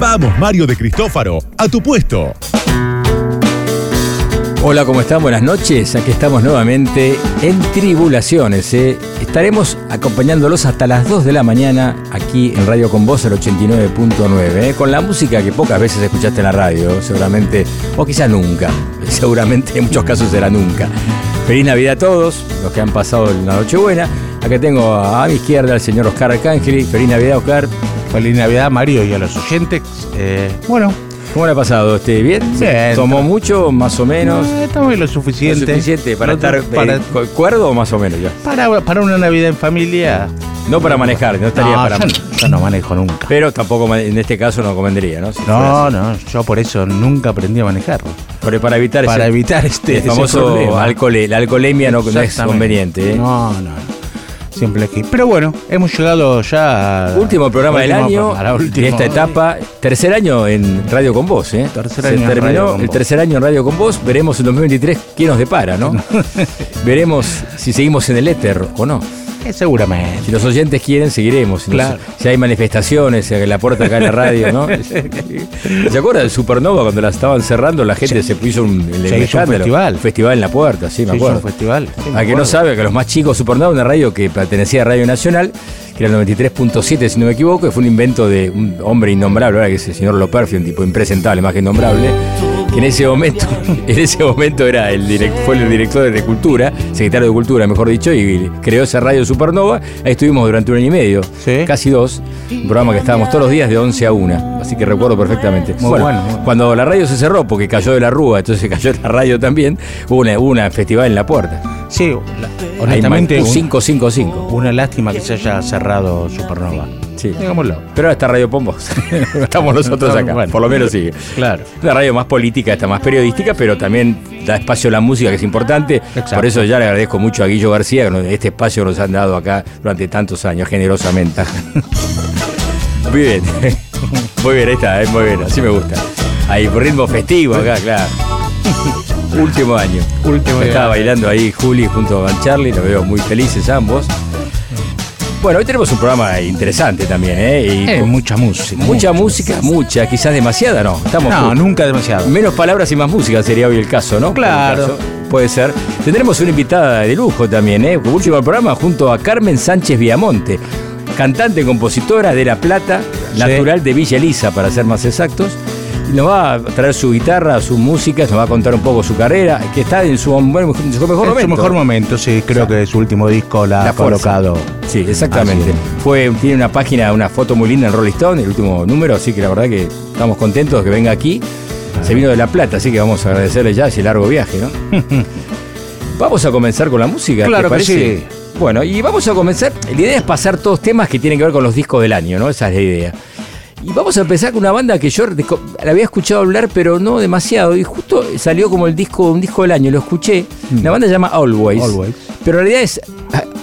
Vamos, Mario de Cristófaro, a tu puesto. Hola, ¿cómo están? Buenas noches. Aquí estamos nuevamente en Tribulaciones. ¿eh? Estaremos acompañándolos hasta las 2 de la mañana aquí en Radio Con Voz, el 89.9, ¿eh? con la música que pocas veces escuchaste en la radio, seguramente, o quizás nunca. Seguramente en muchos casos será nunca. Feliz Navidad a todos, los que han pasado la Nochebuena. Acá tengo a mi izquierda al señor Oscar Arcángeli. Feliz Navidad, Oscar. Feliz Navidad, Mario, y a los oyentes. Eh, bueno, ¿Cómo le ha pasado? ¿Este bien? Bien. ¿Tomó mucho, más o menos? estamos en lo ¿Lo suficiente. suficiente para estar para, eh, cu- cuerdo más o menos ya? para, para una Navidad en familia. No para manejar, no estaría no, para... yo, no- yo no manejo nunca. Pero tampoco en este caso no convendría, ¿no? Si No, no, yo por eso nunca aprendí a manejar. Pero para evitar Para ese, evitar este el famoso alcohol, la alcoholemia no, no es conveniente. ¿eh? No, no, no. Siempre aquí. Pero bueno, hemos llegado ya a- Último programa del último año programa, la de esta etapa. Tercer año en Radio con Vos, ¿eh? Tercer Se año en terminó Radio el tercer año en Radio con Vos. Veremos en 2023 qué nos depara, ¿no? Veremos si seguimos en el éter o no. Eh, seguramente. Si los oyentes quieren, seguiremos. Si, no- Claro. si hay manifestaciones en la puerta acá en la radio, ¿no? ¿Se acuerda del Supernova cuando la estaban cerrando? La gente se puso un, el- el Se hizo un festival. festival en la puerta, sí, me hizo acuerdo. un festival. sí, A que no sabe que los más chicos, Supernova, una radio que pertenecía a Radio Nacional, que era el 93.7, si no me equivoco, que fue un invento de un hombre innombrable, ahora que es el señor Loperfi, un tipo impresentable, más que innombrable, que en ese momento, en ese momento era el direct- fue el director de Cultura, secretario de Cultura, mejor dicho, y creó esa radio Supernova. Ahí estuvimos durante un año y medio, Sí. casi dos, un programa que estábamos todos los días de 11 a 1, así que recuerdo perfectamente. Muy bueno. Cuando la radio se cerró, porque cayó de la rúa, entonces se cayó la radio también, hubo una, una festival en la puerta. Sí, honestamente, Hay un- más- 555. una lástima que se haya cerrado Supernova. Sí. Digámoslo. Pero ahora está Radio Pombos. Estamos nosotros acá. Bueno. Por lo menos sigue. Claro. Una radio más política, está más periodística, pero también da espacio a la música, que es importante. Exacto. Por eso ya le agradezco mucho a Guillo García, que este espacio nos han dado acá durante tantos años, generosamente. Muy bien. Muy bien, ahí está, eh, muy bien, así me gusta. Ahí, por ritmo festivo acá, claro. Último año. Último Estaba año. bailando ahí Juli junto a Charlie, los veo muy felices ambos. Bueno, hoy tenemos un programa interesante también, ¿eh? Y Eh, con mucha música. mucha música, mucha, quizás demasiada, ¿no? Estamos No, nunca demasiado. Menos palabras y más música sería hoy el caso, ¿no? Claro. Caso, puede ser. Tendremos una invitada de lujo también, ¿eh? Último programa junto a Carmen Sánchez Viamonte, cantante y compositora de La Plata, Sí. natural de Villa Elisa, para ser más exactos. Nos va a traer su guitarra, su música, nos va a contar un poco su carrera, que está en su, bueno, en su mejor En momento. su mejor momento, sí, creo que su último disco la, La ha colocado. Sí, exactamente. Fue, tiene una página, una foto muy linda en Rolling Stone, el último número, así que la verdad que estamos contentos de que venga aquí. Se vino de La Plata, así que vamos a agradecerle ya ese largo viaje, ¿no? vamos a comenzar con la música. ¿te Claro que parece? sí. Bueno, y vamos a comenzar. La idea es pasar todos temas que tienen que ver con los discos del año, ¿no? Esa es la idea. Y vamos a empezar con una banda que yo la había escuchado hablar, pero no demasiado. Y justo salió como el disco, un disco del año, lo escuché. La banda se llama Always. Mm. Always. Pero en realidad es.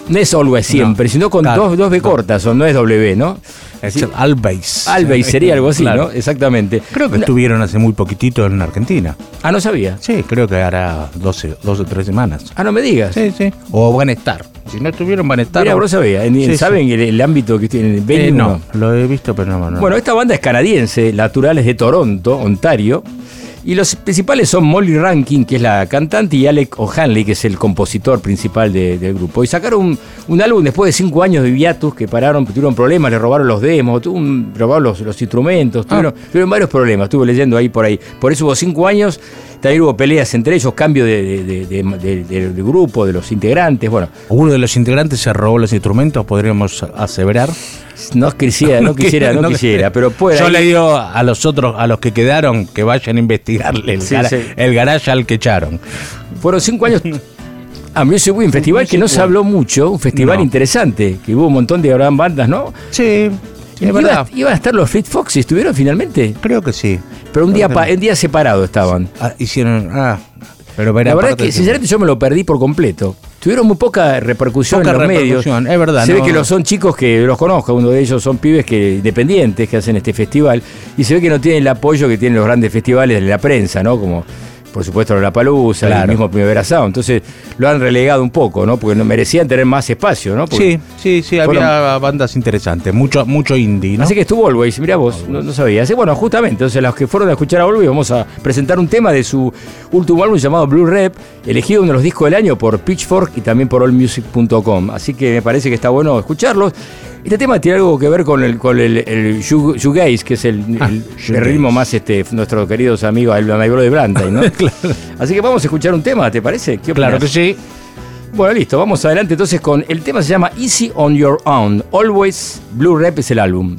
No es Always siempre, sino con claro. dos, dos B cortas, o no es W, ¿no? Es Sí. el Always. Always sería algo así, Claro. ¿no? Exactamente. Creo que estuvieron hace muy poquitito en Argentina. Ah, no sabía. Sí, creo que hará 12, 12 o 3 semanas. Ah, no me digas. Sí, sí. O van a estar. Si no estuvieron, van a estar. Mira, vos sabía. En- Sí, ¿Saben el, el ámbito que tiene? Eh, no, lo he visto, pero no. no. Bueno, esta banda es canadiense, natural es de Toronto, Ontario. Y los principales son Molly Rankin, que es la cantante, y Alec O'Hanley, que es el compositor principal de- del grupo. Y sacaron un, un álbum después de cinco años de hiatus que pararon, tuvieron problemas, le robaron los demos, tuvo un- robaron los, los instrumentos, tuvieron, tuvieron varios problemas, estuve leyendo ahí por ahí. Por eso hubo cinco años, también hubo peleas entre ellos, cambio de, grupo, de los integrantes. Bueno, Uno de los integrantes se robó los instrumentos, podríamos aseverar. no quisiera, no quisiera, no quisiera, pero puede. Yo le digo a los otros, a los que quedaron, que vayan a investigarle el, Sí, gara- sí. el garage al que echaron. Fueron cinco años a Music un festival que no se habló mucho, un festival No. interesante, que hubo un montón de gran bandas, ¿no? Sí. Es Iba- verdad. Iban a estar los Fleet Foxes, ¿estuvieron finalmente? Creo que sí. Pero un día, pa- en día separado estaban. Ah, hicieron. Ah, pero La verdad que, sinceramente, yo me lo perdí por completo. Tuvieron muy poca repercusión Poca en los medios. repercusión, es verdad, Se ve que los son chicos que los conozco, uno de ellos son pibes que independientes que hacen este festival y se ve que no tienen el apoyo que tienen los grandes festivales de la prensa, ¿no? Como por supuesto la Palusa, el mismo Primavera Sound. Entonces lo han relegado un poco, ¿no? Porque merecían tener más espacio, ¿no? Porque- Sí, sí, sí, Fueron- había bandas interesantes, mucho, mucho indie, ¿no? Así que estuvo Always, mirá vos, no, no sabía. Así, bueno, justamente, entonces los que fueron a escuchar a Always, vamos a presentar un tema de su último álbum llamado Blue Rep, elegido uno de los discos del año por Pitchfork y también por allmusic.com. Así que me parece que está bueno escucharlos. Este tema tiene algo que ver con el, con el, el shoe- shoegaze, que es el, Ah, el- el shoegaze. ritmo más este nuestros queridos amigos, el Maibro de Blanta, ¿no? Así que vamos a escuchar un tema, ¿te parece? ¿Qué Claro que sí. Bueno, listo, vamos adelante entonces con el tema se llama Easy on Your Own. Always Blue Rep es el álbum.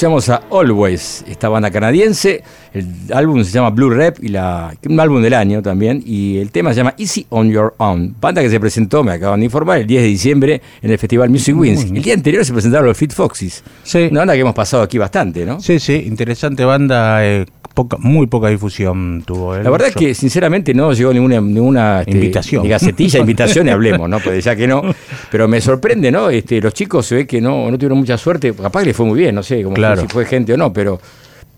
Escuchamos a Always, esta banda canadiense. El álbum se llama Blue Rep y la, un álbum del año también. Y el tema se llama Easy on Your Own. Banda que se presentó, me acaban de informar, el 10 de diciembre en el Festival Music Wins. El día anterior se presentaron los Fit Foxes. Sí. Una banda que hemos pasado aquí bastante, ¿no? Sí, sí, interesante banda, eh, poca, muy poca difusión tuvo. eh, La verdad es mucho. que sinceramente no llegó ninguna, ninguna este, Invitación. ni gacetilla, invitación y hablemos, ¿no? Pues ya que no. Pero me sorprende, ¿no? Este, los chicos se ve que no, no tuvieron mucha suerte. Capaz que les fue muy bien, no sé como Claro. si fue gente o no, pero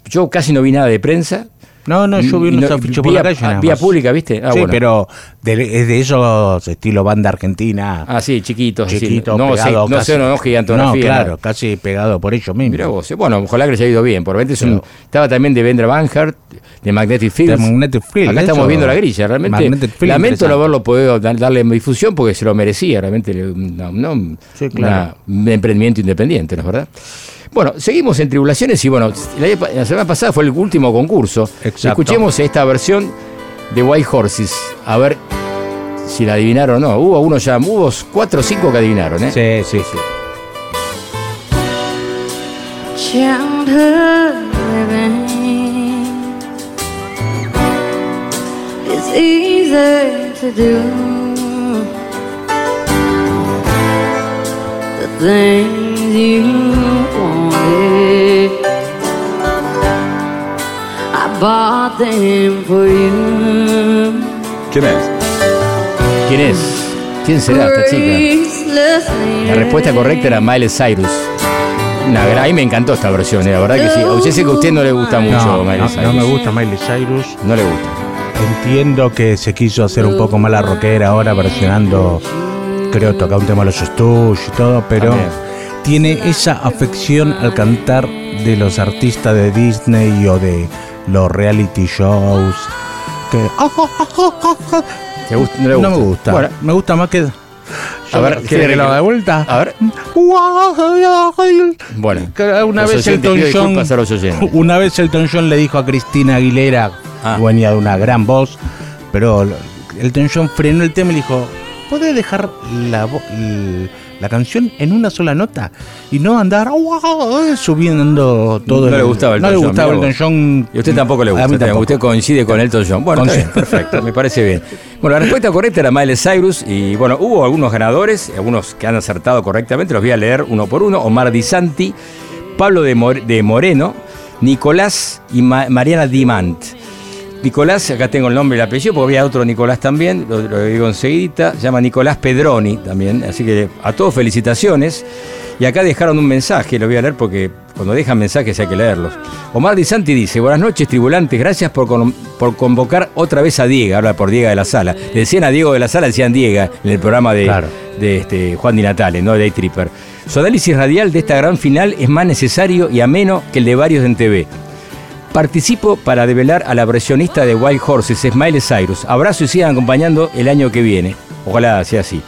yo casi no vi nada de prensa. No, no, yo vi unos no- afiches por la calle. nada vía pública, ¿viste? Ah, sí, bueno. pero de- es de esos estilo banda argentina. Ah, sí, chiquitos. así, chiquito, no, no sé, no, no gigantografía. No, claro, casi pegado por ellos mismos. Mirá vos, eh, bueno, ojalá que les haya ido bien. Por repente es un- estaba también de Vendra Banhart, de Magnetic Fields. De Magnetic Fields, Acá estamos viendo la grilla, realmente. Fields, lamento no haberlo podido dar- darle difusión porque se lo merecía, realmente. No, no, Sí, claro. una- un emprendimiento independiente, ¿no es verdad? Bueno, seguimos en Tribulaciones y bueno, la, la semana pasada fue el último concurso. Exacto. Escuchemos esta versión de White Horses. A ver si la adivinaron o no. Hubo uno ya, hubo cuatro o cinco que adivinaron, ¿eh? Sí, sí, sí. is easy to do. The things you wanted, I bought them for you. ¿Quién es? ¿Quién es? ¿Quién será esta chica? La respuesta correcta era Miley Cyrus. Una gran, a mí me encantó esta versión, eh, la verdad que sí. Yo sé que a usted no le gusta mucho No, Miley Cyrus. no me gusta Miley Cyrus. No le gusta. Entiendo que se quiso hacer un poco más la rockera ahora versionando, creo, toca un tema de los Stooges y todo, pero También. Tiene esa afección al cantar de los artistas de Disney o de los reality shows. Que, ¿Te gusta? No le gusta. no me gusta. Bueno, me gusta más que. A ver, ¿quiere que lo haga de vuelta? a ver. Bueno. Una vez Elton John, una vez Elton John le dijo a Cristina Aguilera, Ah. dueña de una gran voz, pero Elton John frenó el tema y le dijo, ¿podés dejar la, vo- l- la canción en una sola nota y no andar "Wow", subiendo todo? No el- le gustaba No Elton le gustaba Elton John. Y a usted tampoco le A gusta. mí también. tampoco. Usted coincide con Elton John. Bueno, está bien, Coincido. perfecto, me parece bien. Bueno, la respuesta correcta era Miley Cyrus. Y bueno, hubo algunos ganadores, algunos que han acertado correctamente. Los voy a leer uno por uno. Omar Di Santi, Pablo de, More- de Moreno, Nicolás y Ma- Mariana Dimant. Nicolás, acá tengo el nombre y el apellido, porque había otro Nicolás también, lo, lo digo enseguida, se llama Nicolás Pedroni también, así que a todos felicitaciones. Y acá dejaron un mensaje, lo voy a leer porque cuando dejan mensajes hay que leerlos. Omar Di Santi dice, buenas noches tribulantes, gracias por, con- por convocar otra vez a Diego, habla por Diego de la Sala. Le decían a Diego de la Sala, decían Diego en el programa de, Claro. de este, Juan Di Natale, ¿no? De Day Tripper. Su análisis radial de esta gran final es más necesario y ameno que el de varios en TV. Participo para develar a la versionista de Wild Horses, Smiley Cyrus. Abrazo y sigan acompañando el año que viene. Ojalá sea así.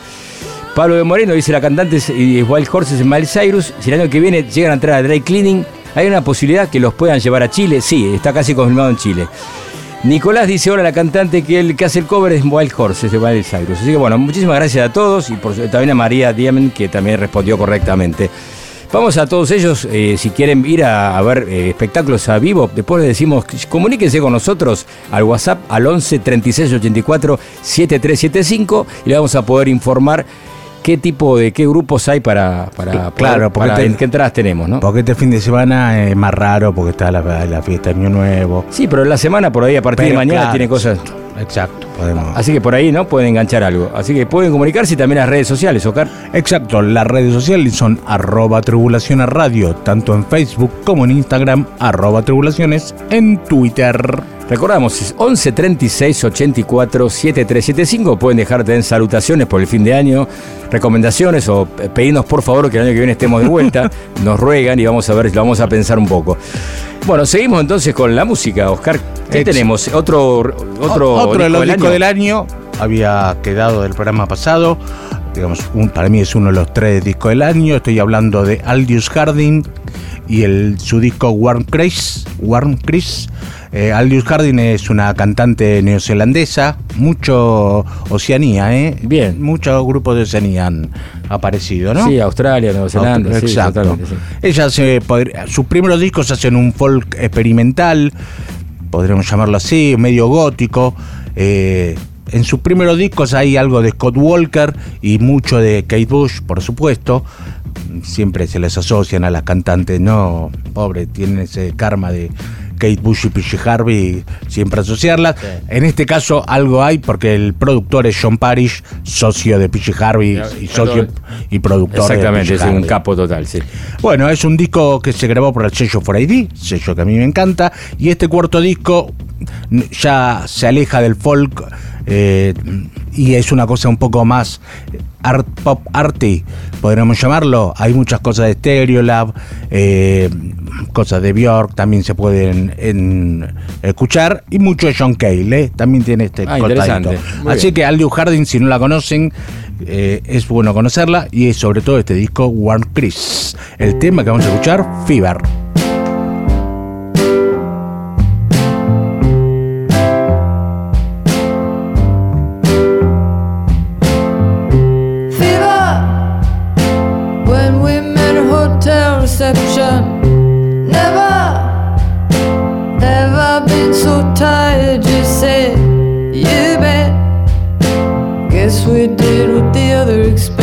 Pablo de Moreno dice la cantante y Wild Horses Smiley Cyrus. Si el año que viene llegan a entrar a Dry Cleaning, ¿hay una posibilidad que los puedan llevar a Chile? Sí, está casi confirmado en Chile. Nicolás dice ahora la cantante que el que hace el cover es Wild Horses de Miley Cyrus. Así que bueno, muchísimas gracias a todos y por, también a María Diemen que también respondió correctamente. Vamos a todos ellos, eh, si quieren ir a, a ver eh, espectáculos a vivo, después les decimos, comuníquense con nosotros al WhatsApp al 11 36 84 7375 y le vamos a poder informar qué tipo de, qué grupos hay para, para, Claro, poder- para- te- qué entradas tenemos, ¿no? Porque este fin de semana es más raro porque está la, la fiesta de Año Nuevo. Sí, pero en la semana por ahí, a partir de mañana, claro, tiene cosas... Exacto, podemos. Así que por ahí, ¿no? Pueden enganchar algo. Así que pueden comunicarse también las redes sociales, Oscar. Exacto, las redes sociales son arroba tribulaciones radio, tanto en Facebook como en Instagram, arroba tribulaciones en Twitter. Recordamos, es 11 36 84 7375. Pueden dejarte en salutaciones por el fin de año, recomendaciones o pe- pedirnos por favor que el año que viene estemos de vuelta. Nos ruegan y vamos a ver, lo vamos a pensar un poco. Bueno, seguimos entonces con la música, Oscar. ¿Qué Ex- tenemos? Otro, otro, O- otro de disco del año? Del año había quedado del programa pasado. Digamos, un- para mí es uno de los tres discos del año. Estoy hablando de Aldous Harding y el, su disco Warm Chris. Warm Chris. Eh, Aldous Harding es una cantante neozelandesa, mucho Oceanía, ¿eh? Bien. Muchos grupos de Oceanía han aparecido, ¿no? Sí, Australia, Nueva Zelanda. sí, Exacto. sí. Ella se podría- sus primeros discos hacen un folk experimental, podríamos llamarlo así, medio gótico. Eh, en sus primeros discos hay algo de Scott Walker y mucho de Kate Bush, por supuesto. Siempre se les asocian a las cantantes, no, pobre, tienen ese karma de Kate Bush y PG Harvey, siempre asociarlas. En este caso algo hay porque el productor es John Parrish, socio de PG Harvey y socio y productor de Exactamente, es un capo total, sí. Bueno, es un disco que se grabó por el sello 4AD, sello que a mí me encanta, y este cuarto disco ya se aleja del folk eh, y es una cosa un poco más art pop arty, podríamos llamarlo. Hay muchas cosas de Stereolab, eh, cosas de Björk también se pueden en- escuchar y mucho de John Cale, ¿eh? también tiene este Ah, interesante. Así bien. que Aldous Harding, si no la conocen, eh, es bueno conocerla y es sobre todo este disco Warm Chris. El tema que vamos a escuchar, Fever. The other expected.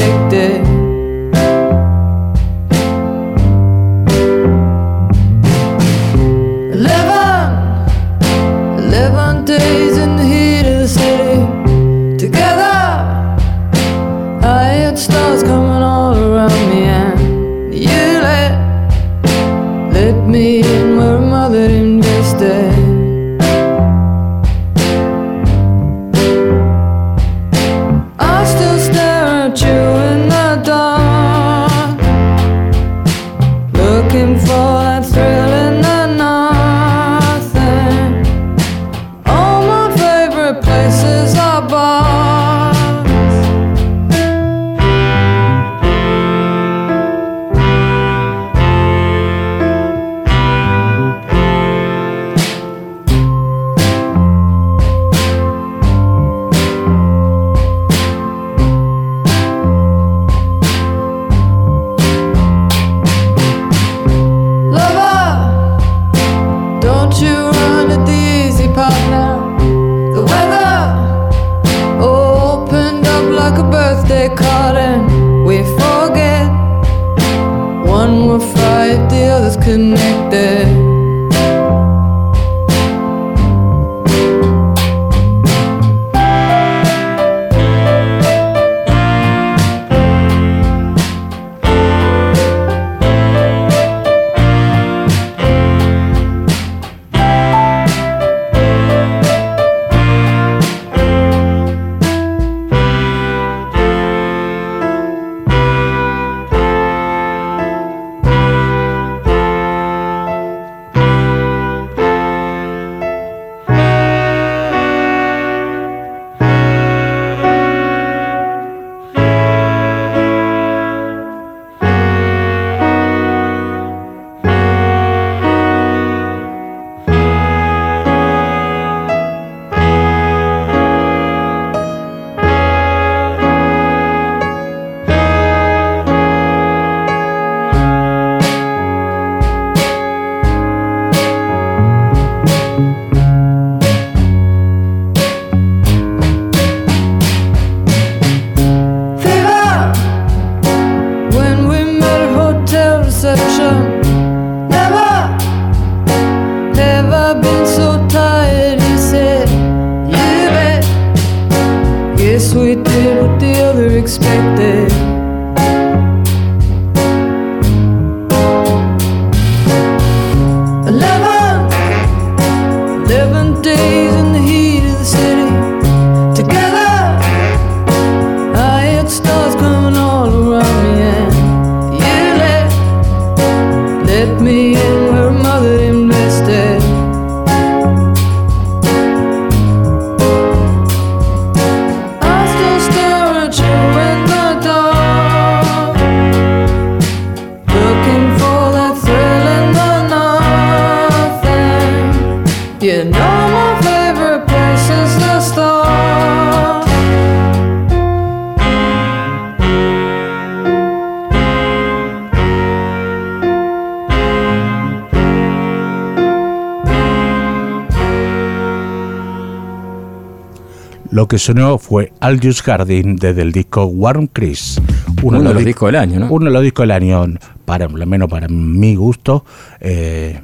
Lo que sonó fue Aldous Harding desde el disco Warm Chris. Uno de los dis- discos del año, ¿no? Uno de los discos del año, para, al menos para mi gusto. Eh,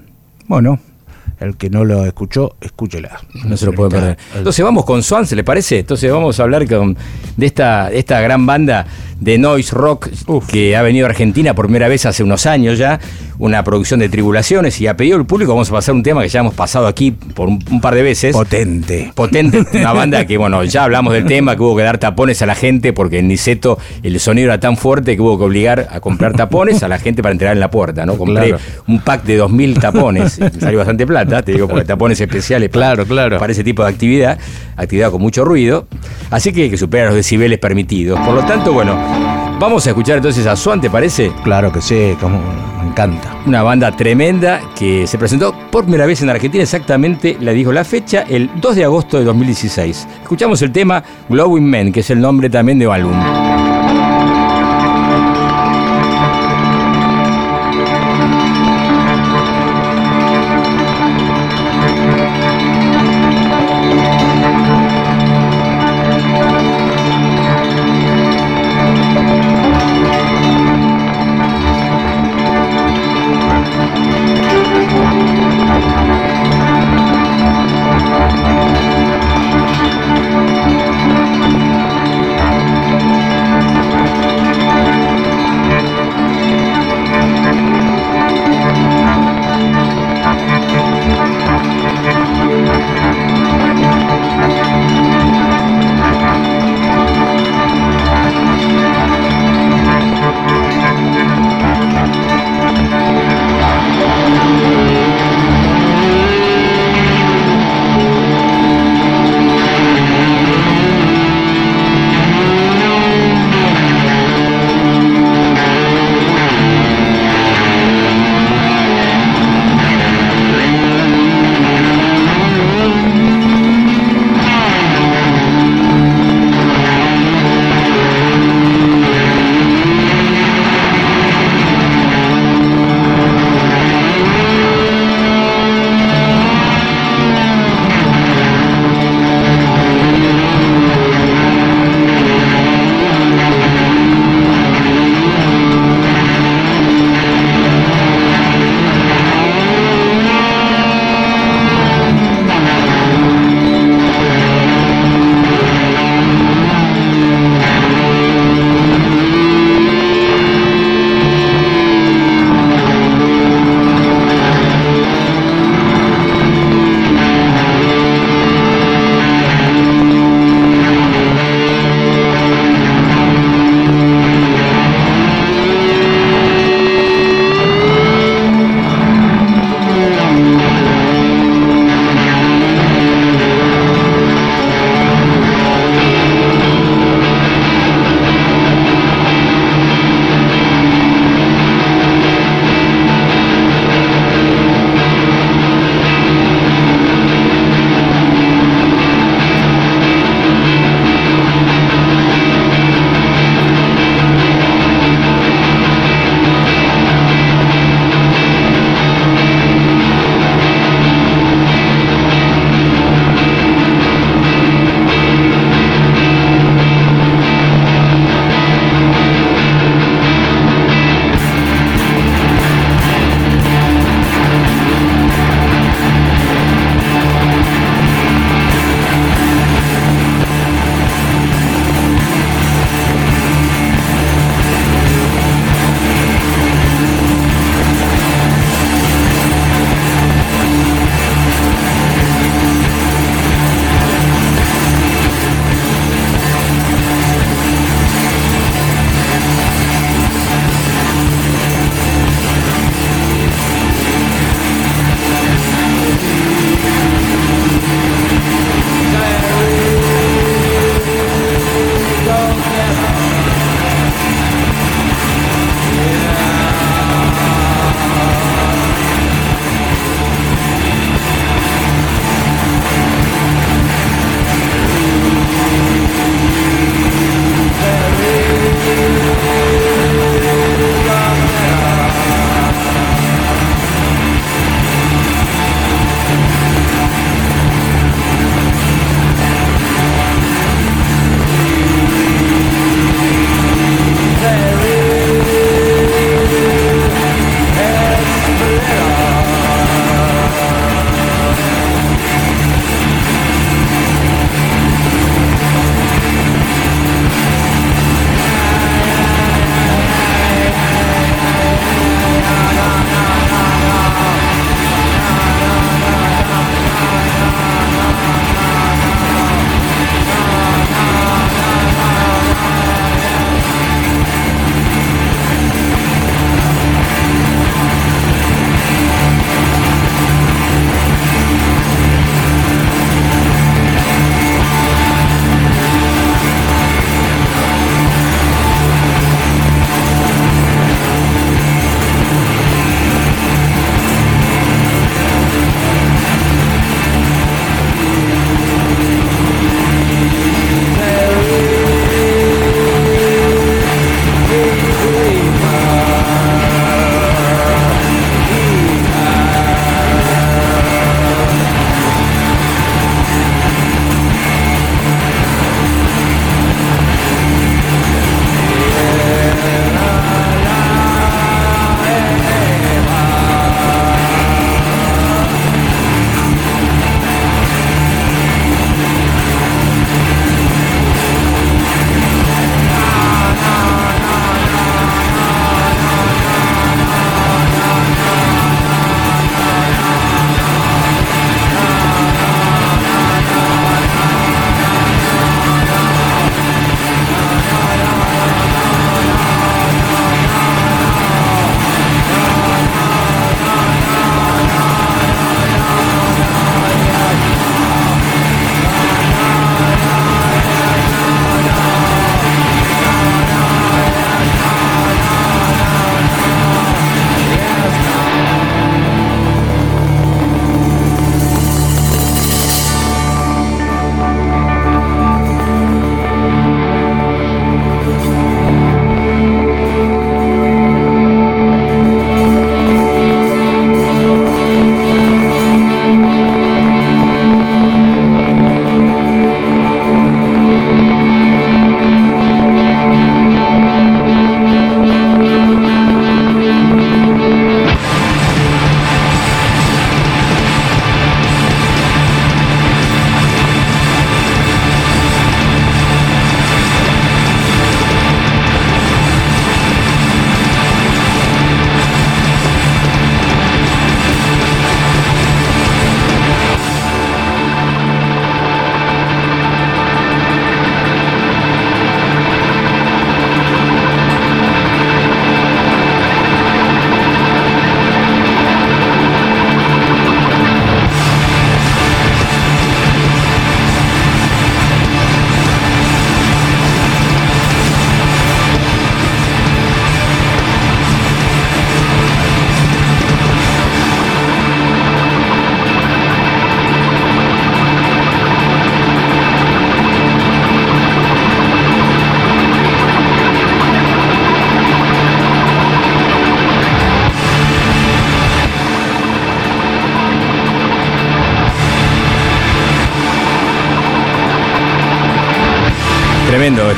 bueno, el que no lo escuchó, escúchela. No se lo puede perder. Entonces vamos con Swan, ¿se le parece? Entonces vamos a hablar con, de esta, esta gran banda de noise rock que ha venido a Argentina por primera vez hace unos años ya, una producción de tribulaciones y a pedido del público vamos a pasar un tema que ya hemos pasado aquí por un, un par de veces. Potente. Potente, una banda que, bueno, ya hablamos del tema, que hubo que dar tapones a la gente porque en Niceto el sonido era tan fuerte que hubo que obligar a comprar tapones a la gente para entrar en la puerta, ¿no? Compré Claro. un pack de 2.000 tapones, salió bastante plata, te digo, porque tapones especiales para, Claro, claro. para ese tipo de actividad, actividad con mucho ruido, así que que supera los decibeles permitidos. Por lo tanto, bueno, vamos a escuchar entonces a Swan, ¿te parece? Claro que sí, como me encanta. Una banda tremenda que se presentó por primera vez en Argentina, exactamente, la dijo la fecha, el 2 de agosto de 2016. Escuchamos el tema Glowing Men, que es el nombre también de un álbum.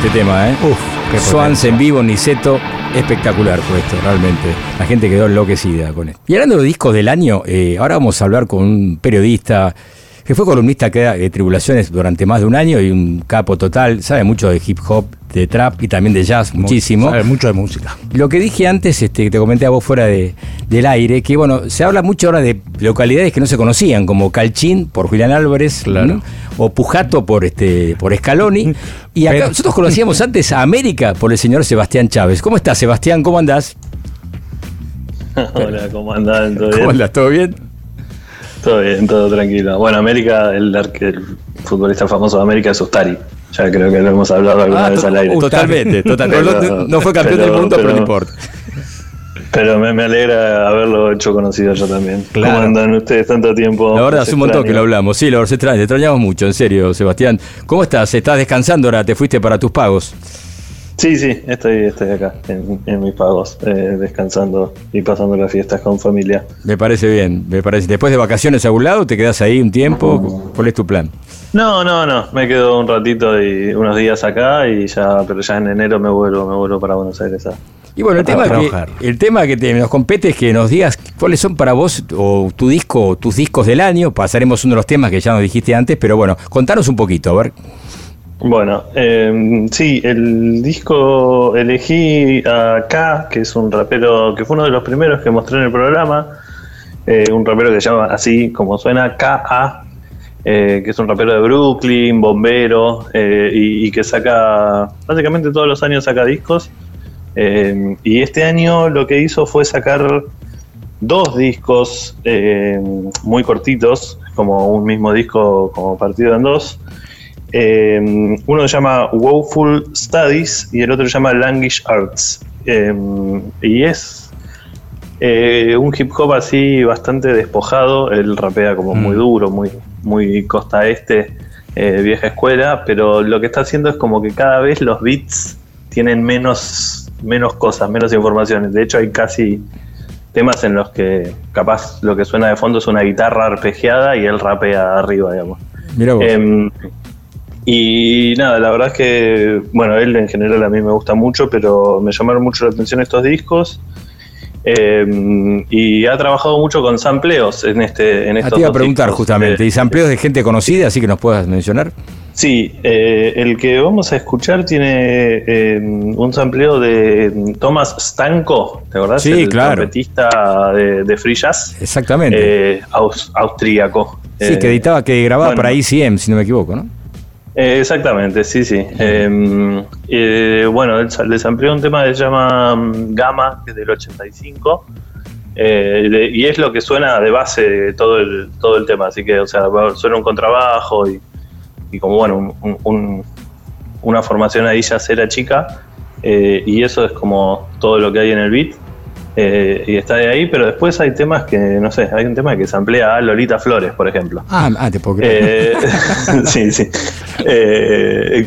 Este tema, ¿eh? Uf, Swans en vivo, Niceto, espectacular fue esto, realmente. La gente quedó enloquecida con esto. Y hablando de discos del año, eh, ahora vamos a hablar con un periodista que fue columnista de Tribulaciones durante más de un año y un capo total, sabe mucho de hip hop, de trap y también de jazz, muchísimo. Sabe mucho de música. Lo que dije antes, este, que te comenté a vos fuera de- del aire, que bueno, se habla mucho ahora de localidades que no se conocían, como Calchín por Julián Álvarez, Claro. ¿no? o Pujato por este por Scaloni. Y acá Pero- nosotros conocíamos antes a América por el señor Sebastián Chávez. ¿Cómo estás, Sebastián? ¿Cómo andás? Hola, ¿cómo andan? ¿Todo ¿Cómo bien? andás? ¿Todo bien? Todo bien, todo tranquilo. Bueno, América, el, arque- el futbolista famoso de América es Ustari. Ya creo que lo hemos hablado alguna Ah, vez al aire. Totalmente, totalmente. Pero- no, no fue campeón pero- del mundo, pero, no pero- importa. Pero me, me alegra haberlo hecho conocido yo también. Claro. ¿Cómo andan ustedes tanto tiempo? La verdad, hace un montón que lo hablamos. Sí, lo se extraña, te extrañamos mucho, en serio, Sebastián. ¿Cómo estás? ¿Estás descansando ahora? ¿Te fuiste para tus pagos? Sí, sí, estoy, estoy acá, en, en mis pagos, eh, descansando y pasando las fiestas con familia. Me parece bien, me parece. Después de vacaciones a algún lado, ¿te quedás ahí un tiempo? ¿Cuál es tu plan? No, no, no, me quedo un ratito y unos días acá y ya, pero ya en enero me vuelvo, me vuelvo para Buenos Aires a, Y bueno, el tema, que, el tema que te- nos compete es que nos digas cuáles son para vos o tu disco o tus discos del año. Pasaremos uno de los temas que ya nos dijiste antes, pero bueno, contanos un poquito, a ver. Bueno, eh, sí, el disco elegí a K, que es un rapero que fue uno de los primeros que mostré en el programa. eh, un rapero que se llama así como suena K.A., eh, que es un rapero de Brooklyn, bombero, eh, y, y que saca, básicamente todos los años saca discos. Eh, y este año lo que hizo fue sacar dos discos eh, muy cortitos, como un mismo disco como partido en dos. Eh, uno se llama Woeful Studies y el otro se llama Language Arts. Y es un hip hop así bastante despojado. Él rapea como muy duro, muy, muy costa este, vieja escuela. Pero lo que está haciendo es como que cada vez los beats tienen menos menos cosas, menos informaciones. De hecho, hay casi temas en los que capaz lo que suena de fondo es una guitarra arpegiada y él rapea arriba, digamos. Mira vos. Em, y nada, la verdad es que, bueno, él en general a mí me gusta mucho, pero me llamaron mucho la atención estos discos. Em, y ha trabajado mucho con sampleos en este en Ah, estos te iba a preguntar discos. justamente. ¿Y sampleos de gente conocida, así que nos puedas mencionar? Sí, eh, el que vamos a escuchar tiene eh, un sampleo de Thomas Stanko, ¿te acordás? Sí, el claro. trompetista de, de Free Jazz, Exactamente. eh, aus- austríaco. sí, Eh, que editaba, que grababa bueno. para ICM, si no me equivoco, ¿no? Eh, exactamente, sí, sí. Eh, eh, bueno, les amplió un tema que se llama mm, Gamma, que es del 85. eh, de- y es lo que suena de base todo el, todo el tema. Así que, o sea, suena un contrabajo y, y como, bueno, un- un- un- una formación ahí ya cera chica. eh, y eso es como todo lo que hay en el beat. eh, y está de ahí, pero después hay temas que, no sé, hay un tema que se amplía a Lolita Flores, por ejemplo. Ah, ah, te puedo creer. Eh, sí, sí.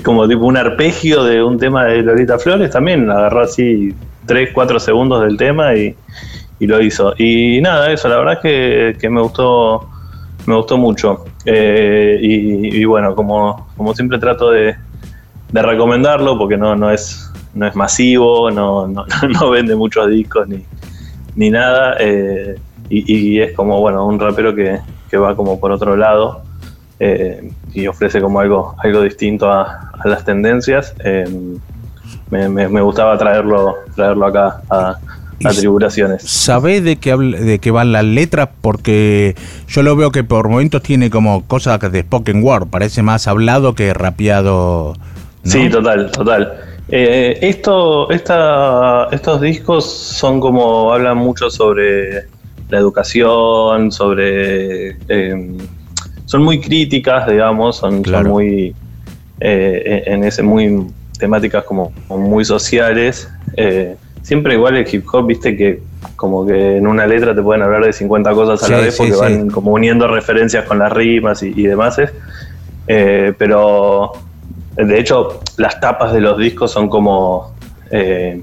Como tipo un arpegio de un tema de Lolita Flores, también agarró así 3, 4 segundos del tema y, y lo hizo. Y nada, eso, la verdad es que, que me gustó me gustó mucho. Eh, y, y bueno, como, como siempre trato de, de recomendarlo, porque no, no es no es masivo, no, no, no vende muchos discos ni, ni nada. eh, y, es como, bueno, un rapero que, que va como por otro lado eh, y ofrece como algo, algo distinto a, a las tendencias. eh, me, me- me gustaba traerlo, traerlo acá a, a Y- Tribulaciones. ¿Sabés de qué, de qué van las letras? Porque yo lo veo que por momentos tiene como cosas de spoken word, parece más hablado que rapeado. ¿no? Sí, total, total. Eh, esto, esta, estos discos son como, hablan mucho sobre la educación, sobre... eh, son muy críticas, digamos, son, muy... eh, en ese muy temáticas como, como muy sociales. Eh, siempre igual el hip hop, viste que como que en una letra te pueden hablar de 50 cosas a la vez porque sí. van como uniendo referencias con las rimas y, y demás. Eh, pero de hecho, las tapas de los discos son como eh,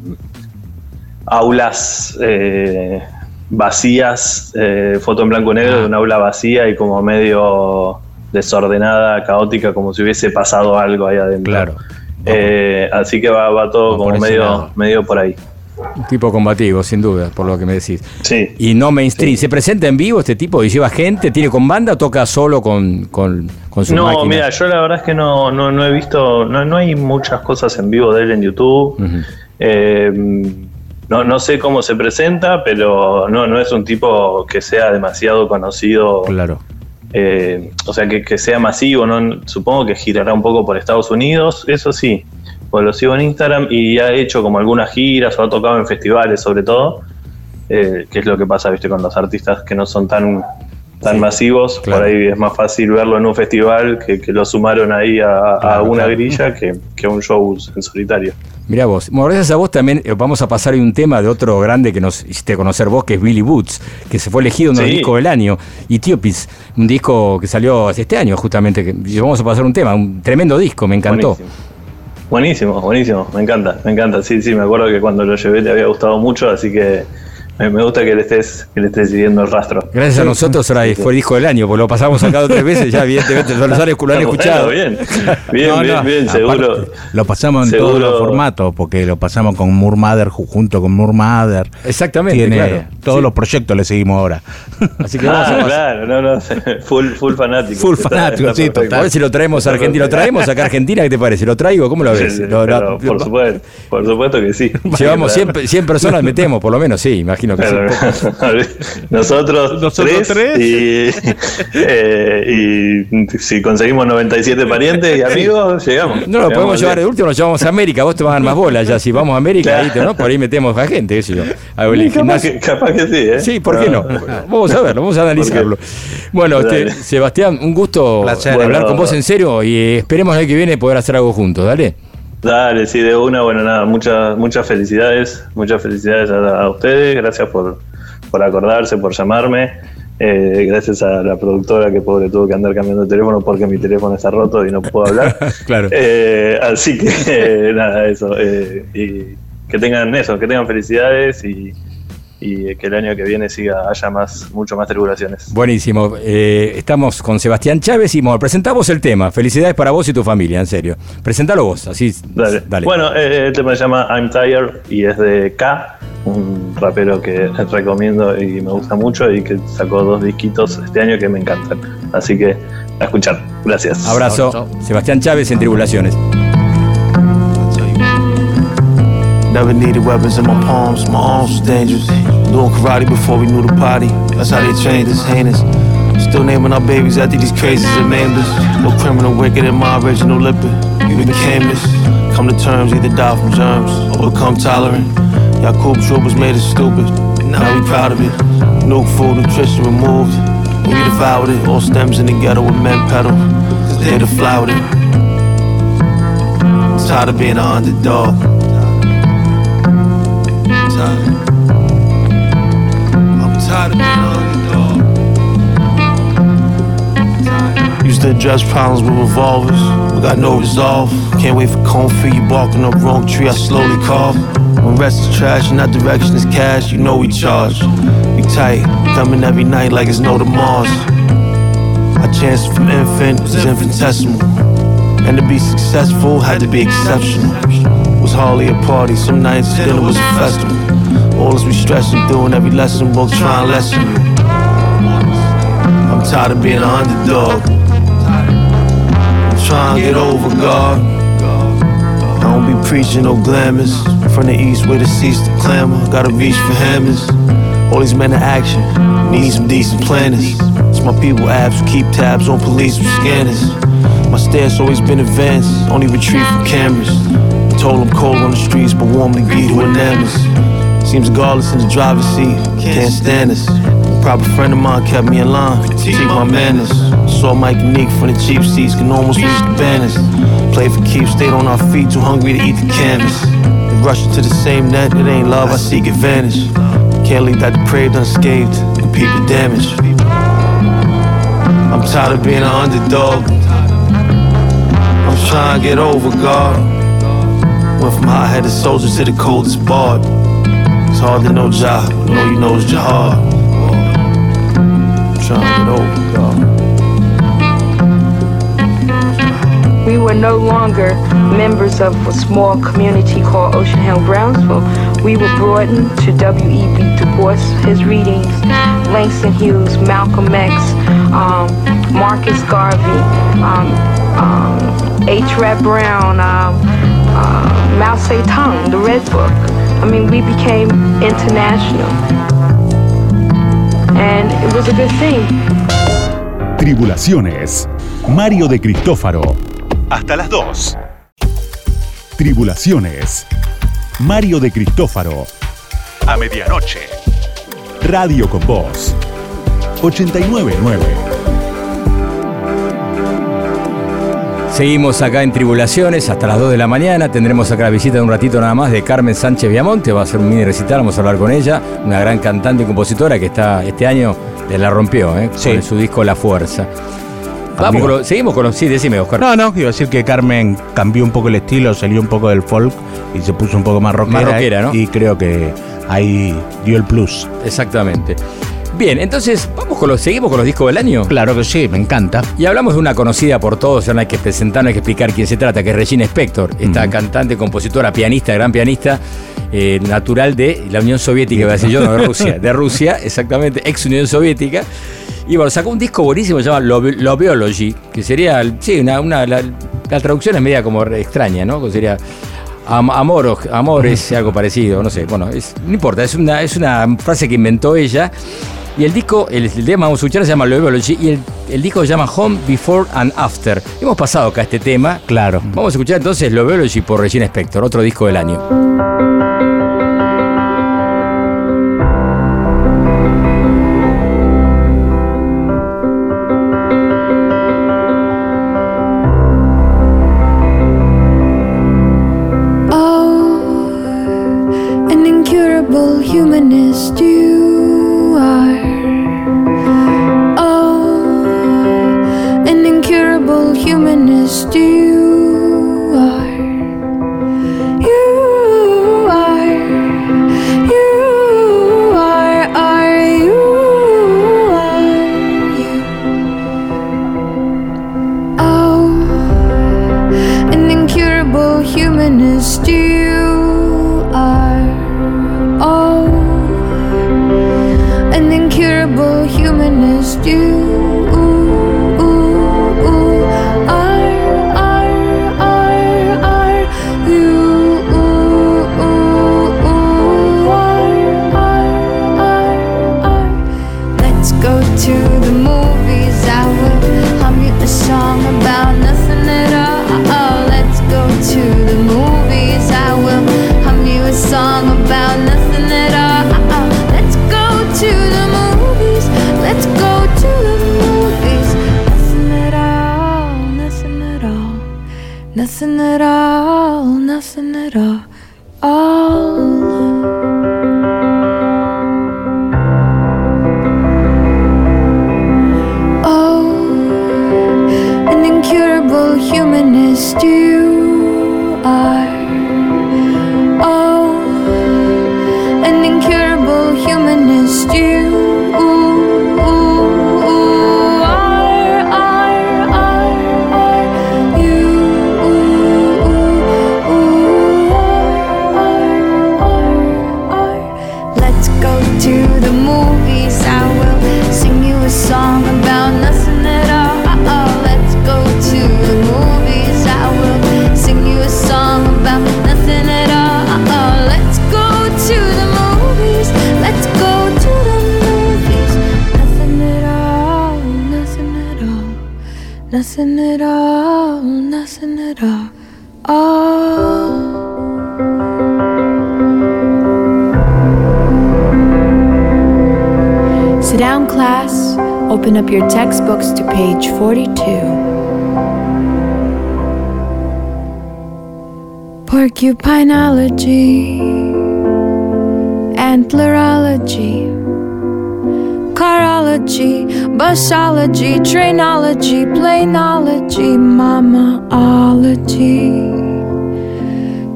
aulas eh, vacías, eh, foto en blanco y negro Ah. de una aula vacía y como medio desordenada, caótica, como si hubiese pasado algo ahí adentro. Claro. Eh, así que va, va todo como medio, medio por ahí. Un tipo combativo, sin duda, por lo que me decís. Sí. Y no mainstream. ¿Se presenta en vivo este tipo y lleva gente? ¿Tiene con banda o toca solo con, con, con su No, máquina? mira, yo la verdad es que no, no, no he visto, no, no hay muchas cosas en vivo de él en YouTube. Eh, no, no sé cómo se presenta, pero no, no es un tipo que sea demasiado conocido. Claro. eh, o sea, que, que sea masivo. ¿no? Supongo que girará un poco por Estados Unidos, eso sí. Pues lo sigo en Instagram y ha hecho como algunas giras o ha tocado en festivales, sobre todo. eh, que es lo que pasa, viste, con los artistas que no son tan, tan Sí, masivos. claro. Por ahí es más fácil verlo en un festival que, que lo sumaron ahí a, una claro. grilla que, que un show en solitario. Mirá vos. Bueno, gracias a vos también eh, vamos a pasar hoy un tema de otro grande que nos hiciste conocer vos, que es Billy Boots, que se fue elegido de los Sí. discos del año. Y Tiopis, un disco que salió este año justamente. Que, vamos a pasar un tema, un tremendo disco, me encantó. Buenísimo. Buenísimo, buenísimo, me encanta, me encanta. Sí, sí, me acuerdo que cuando lo llevé te había gustado mucho, así que me, gusta que le estés, que le estés siguiendo el rastro. Gracias a nosotros ahora fue el disco del año, porque lo pasamos acá tres veces, ya evidentemente lo han, lo han Bueno, escuchado. bien, bien, No, bien, no, bien, aparte, seguro. Lo pasamos en seguro- todos los formatos, porque lo pasamos con Murmader junto con Murmader. Exactamente, Tiene claro. todos Sí. los proyectos le seguimos ahora. Así que vamos a Ah, pasar. claro, no, no, full, full fanático. Full Está- fanático, está sí, perfecto. A ver si lo traemos a Argentina. ¿Lo traemos acá a Argentina? ¿Qué te parece? ¿Lo traigo? ¿Cómo lo ves? Sí, sí, Lo- pero lo- por supuesto, por supuesto que sí. Llevamos 100, pe- 100 personas, metemos, por lo menos, sí, imagino que sí. Claro. Nosotros, Nosotros tres. Y, eh, y si conseguimos 97 parientes y amigos, llegamos. No lo podemos llevar de último, lo llevamos a América. Vos te vas a dar más bolas ya. Si vamos a América, Claro. ahí, te- ¿no? por ahí metemos a gente, qué sé yo. A ver, Capaz que, capaz que sí, ¿eh? Sí, ¿por qué no? Vamos a verlo, vamos a analizarlo. Bueno, este. Sebastián, un gusto Placer. hablar Bueno. con vos en serio y esperemos el año que viene poder hacer algo juntos, dale. Dale, sí, de una, bueno, nada, muchas, muchas felicidades, muchas felicidades a, a ustedes, gracias por, por acordarse, por llamarme, eh, gracias a la productora que pobre tuvo que andar cambiando de teléfono porque mi teléfono está roto y no puedo hablar. Claro. Eh, así que, eh, nada, eso, eh, y, que tengan eso, que tengan felicidades y, y que el año que viene siga haya más, mucho más tribulaciones. Buenísimo. Eh, estamos con Sebastián Chávez y bueno, presentamos el tema. Felicidades para vos y tu familia, en serio. Presentalo vos, así. Dale. dale. Bueno, eh, el tema se llama I'm Tired y es de K, un rapero que recomiendo y me gusta mucho y que sacó dos disquitos este año que me encantan. Así que a escuchar. Gracias. Abrazo. Sebastián Chávez en Tribulaciones. Never needed weapons in my palms, my arms was dangerous. Doing karate before we knew the potty. That's how they trained us, heinous. Still naming our babies after these crazies and named. No criminal wicked in my original lippin'. We became this. Come to terms, either die from germs or become tolerant. Yakub troopers made us stupid. Now we proud of it. Nuke food, nutrition removed. We devoured it. All stems in the ghetto with men pedal. Cause they the it. Tired of being an underdog. I'm tired of being underdog. Used to address problems with revolvers, but got no resolve. Can't wait for cone for you barking up wrong tree. I slowly carve. When rest is trash and that direction is cash, you know we charge. We tight, coming every night like it's no tomorrows. Our chance from infant was infinitesimal. And to be successful had to be exceptional. Was hardly a party, some nights dinner was a festival. All as we stressing and every lesson book trying to lessen you. I'm tired of being an underdog. I'm trying to get over God. I don't be preaching no glamours. From the east where the seats to clamor. Gotta reach for hammers. All these men in action. Need some decent planners. It's my people apps who keep tabs on police with scanners. My stance always been advanced. Only retreat from cameras. Told them cold on the streets, but warmly greet who enamours. Seems regardless in the driver's seat. Can't stand us. Proper friend of mine kept me in line. Critique my manners. Saw Mike Unique from the cheap seats, can almost reach the banners. Play for keeps, stayed on our feet, too hungry to eat the canvas. And rushing to the same net, it ain't love, I seek advantage. Can't leave that depraved unscathed, compete the damage. I'm tired of being an underdog. I'm trying to get over God. Went from hot-headed soldier to the coldest. It's hard to know Jah, but all you know is to. We were no longer members of a small community called Ocean Hill Brownsville. We were brought into W.E.B. Du Bois, his readings, Langston Hughes, Malcolm X, um, Marcus Garvey, um, um, H. Red Brown, um, uh, Mao Zedong, the Red Book. I mean, we became international. And it was a good thing. Tribulaciones. Mario de Cristófaro. Hasta las 2. Tribulaciones. Mario de Cristófaro. A medianoche. Radio con Voz. 899. Seguimos acá en Tribulaciones hasta las 2 de la mañana. Tendremos acá la visita de un ratito nada más de Carmen Sánchez Viamonte. Va a ser un mini recital, vamos a hablar con ella. Una gran cantante y compositora que está este año eh, la rompió, ¿eh? Sí. Con su disco La Fuerza. Vamos Amigo. con lo- seguimos con los. Sí, decime, Oscar. No, no, iba a decir que Carmen cambió un poco el estilo, salió un poco del folk y se puso un poco más rockera. Más rockera, ¿no? Y creo que ahí dio el plus. Exactamente. Bien, entonces, vamos con los, seguimos con los discos del año. Claro que sí, me encanta. Y hablamos de una conocida por todos, ya no hay que presentar, no hay que explicar quién se trata, que es Regina Spector, esta cantante, compositora, pianista, gran pianista, eh, natural de la Unión Soviética, iba a decir yo, no, de Rusia, de Rusia, exactamente, ex Unión Soviética. Y bueno, sacó un disco buenísimo, se llama Lo- Loveology, que sería, sí, una, una- la, la traducción es media como extraña, ¿no? Que sería am- amor, o- amor es algo parecido, no sé, bueno, es- no importa, es una, es una frase que inventó ella. Y el disco, el, el tema vamos a escuchar se llama Loveology y el, el disco se llama Home Before and After. Hemos pasado acá este tema. Claro. Vamos a escuchar entonces Loveology por Regina Spector, otro disco del año. Open up your textbooks to page 42. Porcupinology, antlerology, carology, busology, trainology, planology, mamaology,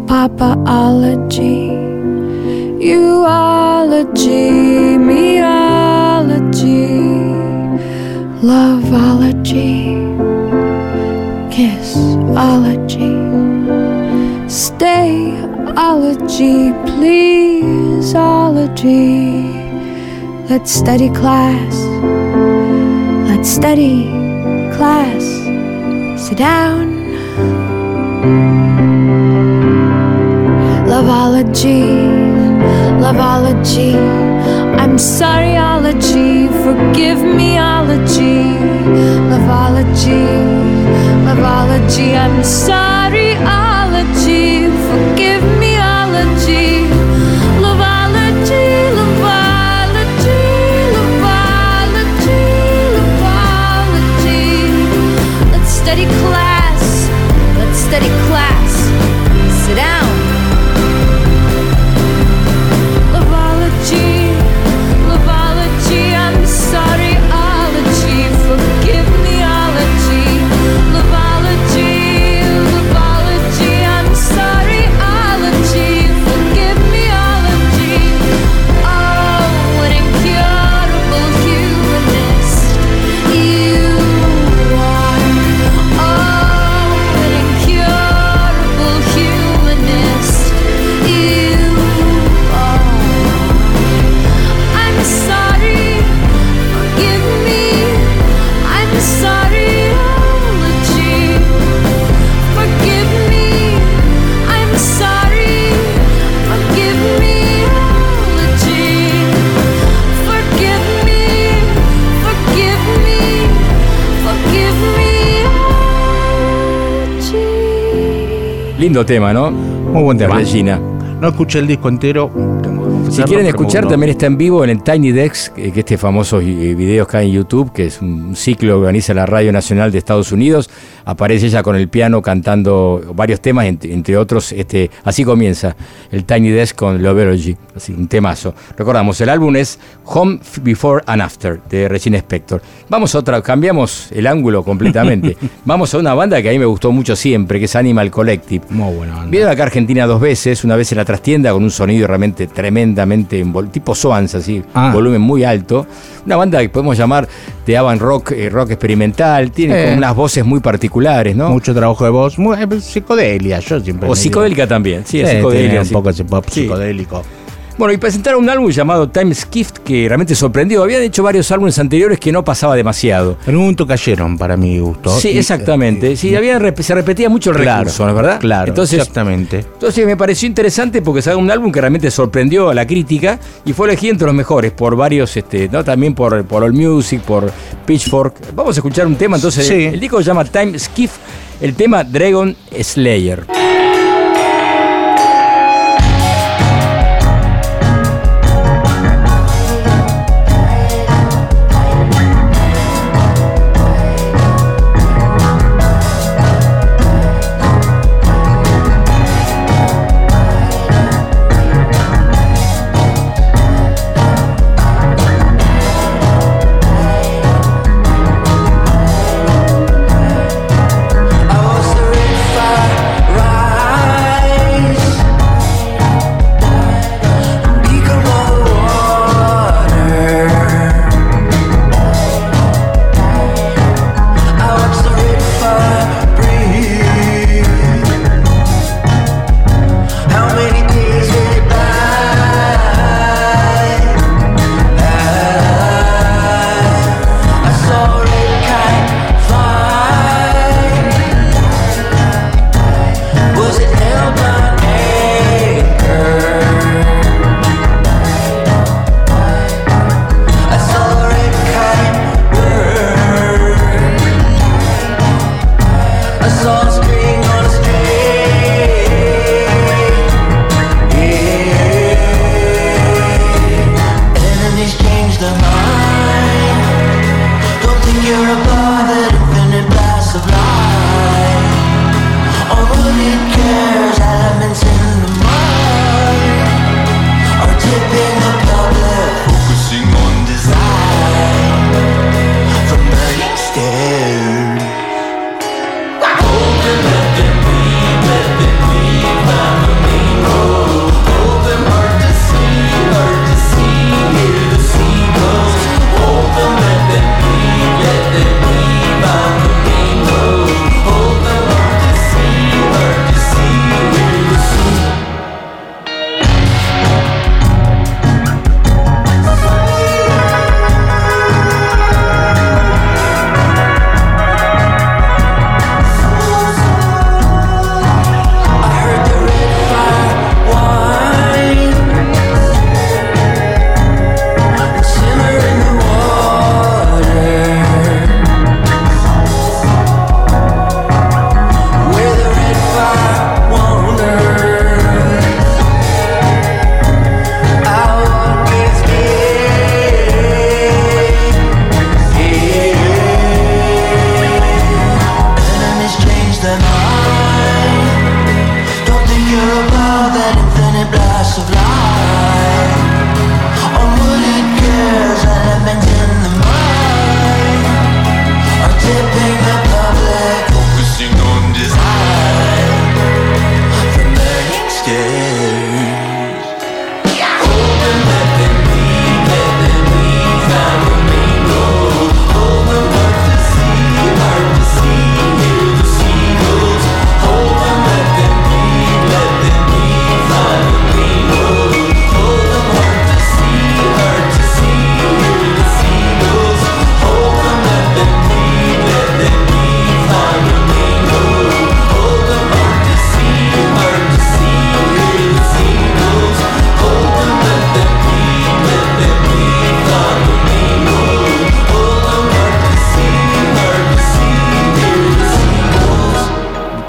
papaology. Uology, meology, loveology, kissology, stayology, pleaseology. Let's study class. Let's study class. Sit down. Loveology, loveology. I'm sorryology, forgive meology. Loveology, loveology. I'm sorryology, forgive meology. Loveology, loveology, loveology, loveology. Let's study class. Let's study class. Lindo tema, ¿no? Muy buen tema. Regina. No escuché el disco entero. tengo que Si quieren escuchar, también está en vivo en el Tiny Desk, que este famoso eh, que hay en YouTube, que es un ciclo que organiza la Radio Nacional de Estados Unidos. Aparece ella con el piano cantando varios temas, entre, entre otros, este, así comienza el Tiny Desk con Loveology, así un temazo. Recordamos, el álbum es Home Before and After de Regina Spector. Vamos a otra, cambiamos el ángulo completamente. Vamos a una banda que a mí me gustó mucho siempre, que es Animal Collective. Muy buena banda. Vieron acá a Argentina dos veces, una vez en la trastienda con un sonido realmente tremendamente tipo Swans, así, Ah. volumen muy alto. Una banda que podemos llamar de avant rock, eh, rock experimental, tiene Eh. como unas voces muy particulares, ¿no? Mucho trabajo de voz. Muy, eh, psicodelia, yo siempre. o psicodélica también, sí, Sí, un sí. poco ese pop Sí. psicodélico. Bueno, y presentaron un álbum llamado Time Skift que realmente sorprendió. Habían hecho varios álbumes anteriores que no pasaba demasiado. En un momento cayeron, para mi gusto. Sí, Y- exactamente. Sí, había, se repetía mucho el Claro, recurso, ¿no es verdad? Claro, Entonces, exactamente. entonces me pareció interesante porque sacó un álbum que realmente sorprendió a la crítica y fue elegido entre los mejores por varios, este, ¿no? También por, por All Music, por Pitchfork. Vamos a escuchar un tema, entonces. Sí. El disco se llama Time Skiff, el tema Dragon Slayer.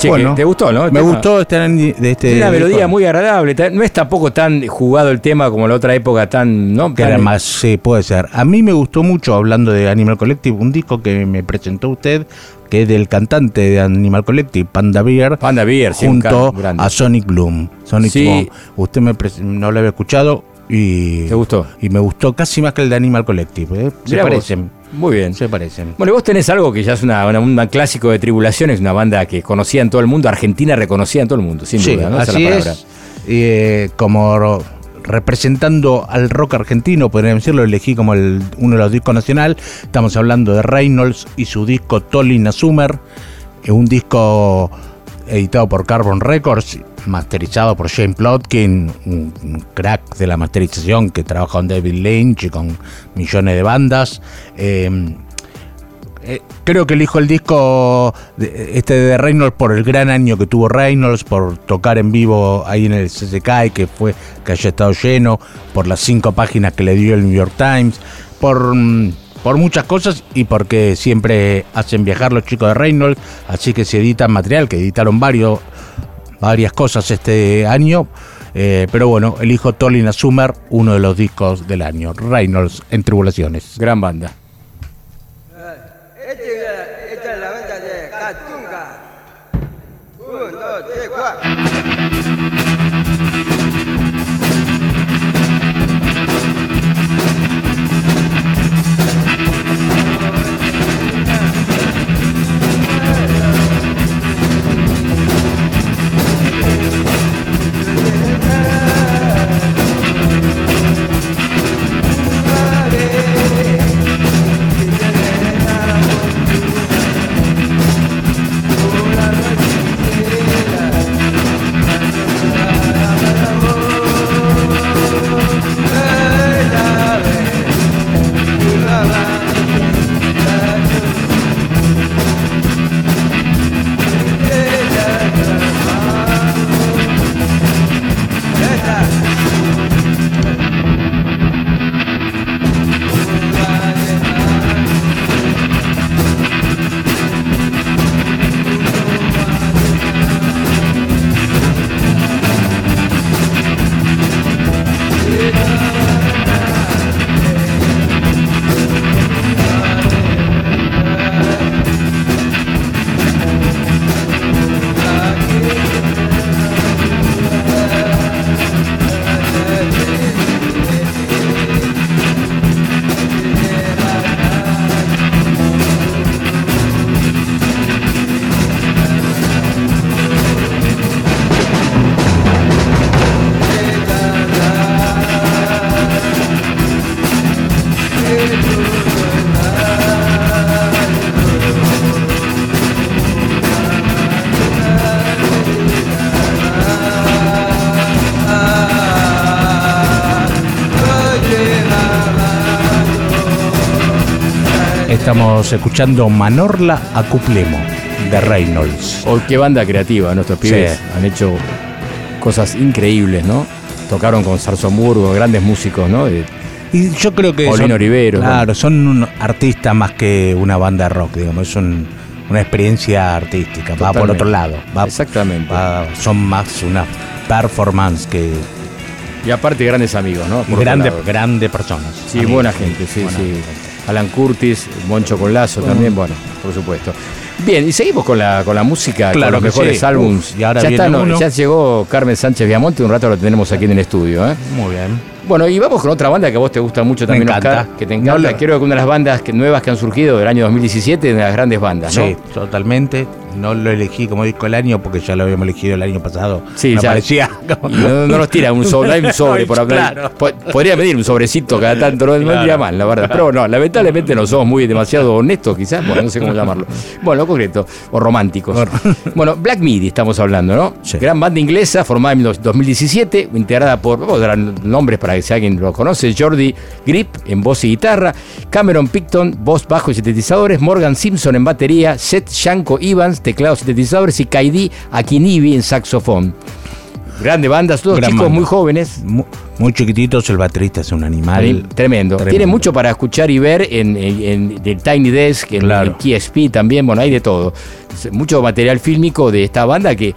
Che, Bueno, ¿te gustó, no? El Me tema. gustó este, de este. Una melodía disco. muy agradable. No es tampoco tan jugado el tema como la otra época, tan. ¿no? Que Tan- era más, sí, puede ser. A mí me gustó mucho, hablando de Animal Collective, un disco que me presentó usted, que es del cantante de Animal Collective, Panda Bear, Panda un junto a Sonic Bloom. Sonic Sí. Usted me no lo había escuchado y. ¿Te gustó? Y me gustó casi más que el de Animal Collective. ¿eh? Se vos. Muy bien. Se parecen. Bueno, y vos tenés algo que ya es una, una- un clásico de Tribulaciones, una banda que conocía en todo el mundo, Argentina reconocida en todo el mundo, sin Sí, duda, ¿no? Esa así la es. palabra. Eh, como representando al rock argentino, podríamos decirlo, elegí como el- uno de los discos nacional. Estamos hablando de Reynolds y su disco Tolina Summer, un disco editado por Carbon Records masterizado por Shane Plotkin, un, crack de la masterización que trabaja con David Lynch y con millones de bandas. Eh, eh, creo que elijo el disco de- este de Reynolds por el gran año que tuvo Reynolds, por tocar en vivo ahí en el CCK que fue que haya estado lleno, por las cinco páginas que le dio el New York Times, por, mm, por muchas cosas y porque siempre hacen viajar los chicos de Reynolds, así que se editan material, que editaron varios, varias cosas este año. eh, pero bueno, elijo Tolin Summer, uno de los discos del año. Reynolds en Tribulaciones. Gran banda. Estamos escuchando Manorla Acuplemo de Reynolds. Oh, qué banda creativa, nuestros pibes Sí. han hecho cosas increíbles, ¿no? Tocaron con Sarsomurgo, grandes músicos, ¿no? De- Y yo creo que. Paulino son- Rivero, Claro, son un artista más que una banda rock, digamos. Es un- una experiencia artística. Va por otro lado. Va, Exactamente. va- son más una performance que. Y aparte grandes amigos, ¿no? Grandes lado. grande personas. Sí, Amigos, buena gente, sí, buena sí. gente. Alan Curtis, Moncho con Lazo también, bueno, por supuesto. Bien, y seguimos con la, con la música, con Claro los que mejores sí. álbums. Ya, viene no, ya llegó Carmen Sánchez Viamonte, un rato lo tenemos aquí en el estudio. ¿eh? Muy bien. Bueno, y vamos con otra banda que a vos te gusta mucho también. Oscar, que te encanta. No lo- Creo que una de las bandas que- nuevas que han surgido del año 2017, de las grandes bandas, ¿no? Sí, totalmente. No lo elegí como disco del año porque ya lo habíamos elegido el año pasado. Sí, ya. parecía no, no nos tira un sobre, hay un sobre por hablar. Claro. Po- Podría pedir un sobrecito cada tanto, no, Claro. iría mal, la verdad. Pero no, lamentablemente no somos muy demasiado honestos, quizás, bueno, no sé cómo llamarlo. Bueno, concreto, o románticos. Bueno, Black Midi estamos hablando, ¿no? Sí. Gran banda inglesa formada en los 2017, integrada por, vamos a dar nombres para si alguien lo conoce, Jordi Grip en voz y guitarra, Cameron Picton, voz, bajo y sintetizadores, Morgan Simpson en batería, Seth Shanko Evans, teclados sintetizadores y Kaidi Akinibi en saxofón. Grande banda, todos Gran chicos banda. muy jóvenes. Mu- Muy chiquititos, el baterista es un animal. Tremendo. Tremendo. Tiene mucho para escuchar y ver en, en- en el Tiny Desk, en Claro. KSP también, bueno, hay de todo. Mucho material fílmico de esta banda que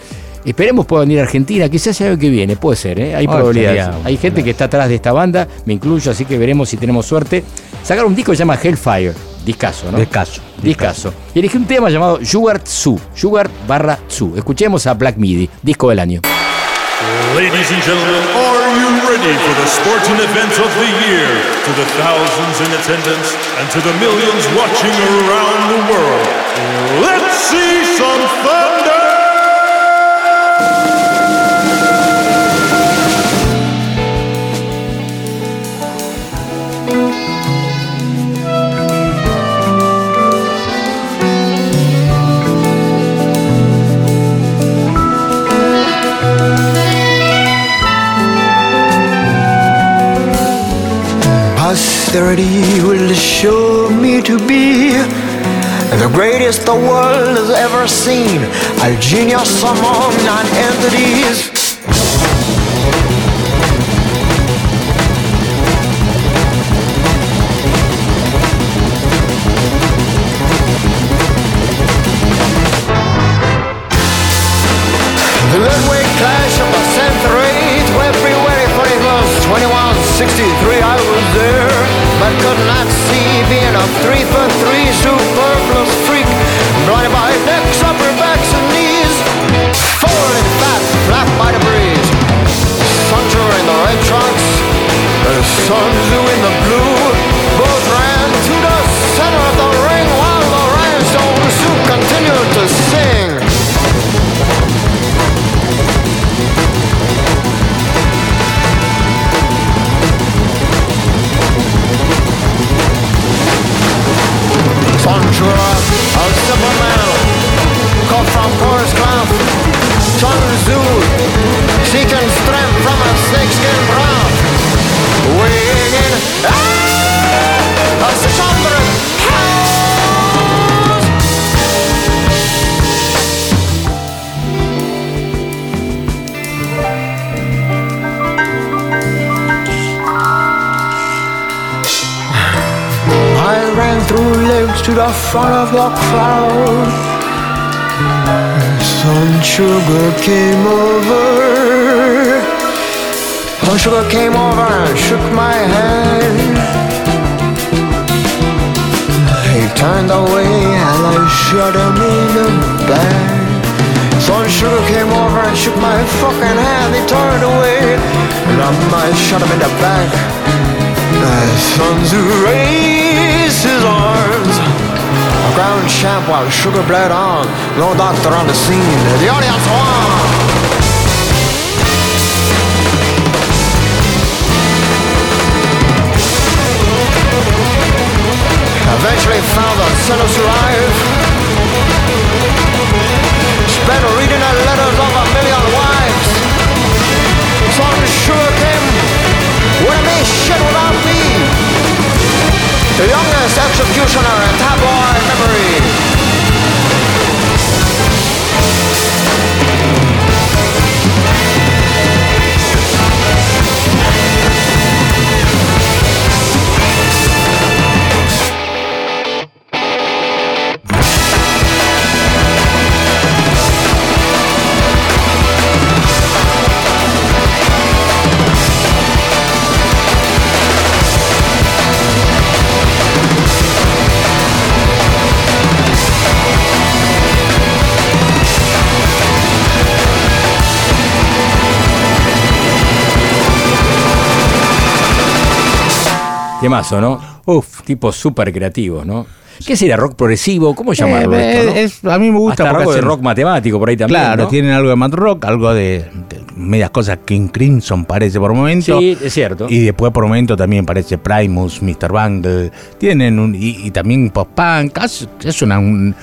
esperemos pueda venir a Argentina, quizás el año que viene, puede ser, ¿eh? hay Ah, probabilidades. estaría- Hay gente que está atrás de esta banda, me incluyo, así que veremos si tenemos suerte. Sacaron un disco que se llama Hellfire, discaso, ¿no? Discaso. Discaso. Y elegí un tema llamado Sugar Tzu, Sugar barra Tzu. Escuchemos a Black Midi, disco del año. Ladies and gentlemen, are you ready for the sporting event of the year? To the thousands in attendance and to the millions watching around the world, let's see some thunder! Posterity will show me to be the greatest the world has ever seen, a genius among non-entities. The midway clash of the century, February 21st, 2163, I could not see being a three for three superfluous freak, blinded by necks, upper backs, and knees, falling fat, flat by the breeze. Sancho in the red trunks, the Sun Tzu in the blue, Sanchura, a simple man, cut from Forest Cloth. Sun Tzu, seeking strength from a snakeskin brown. Weighing in, the front of the crowd. Sun Sugar came over. Sun Sugar came over and shook my hand. He turned away and I shot him in the back. Sun Sugar came over and shook my fucking hand. He turned away and I shot him in the back. The sons raised his arms. A ground champ while sugar bled on. No doctor on the scene. The audience won. Eventually found the sinners alive. Spent reading the letters of a million wives. Some sugar came have made shit without me. The executioner in tabloid memory. Temazo, ¿no? Uf. Tipos súper creativos, ¿no? ¿Qué sería? ¿Rock progresivo? ¿Cómo llamarlo Eh, esto, no? es- a mí me gusta Hasta algo de rock matemático por ahí también. Claro, ¿no? tienen algo de Mad Rock, algo de, de medias cosas King Crimson parece por momento. Sí, es cierto. Y después por momento también parece Primus, Mr. Bungle. Tienen un, y, y también post-punk. Es, es una, un-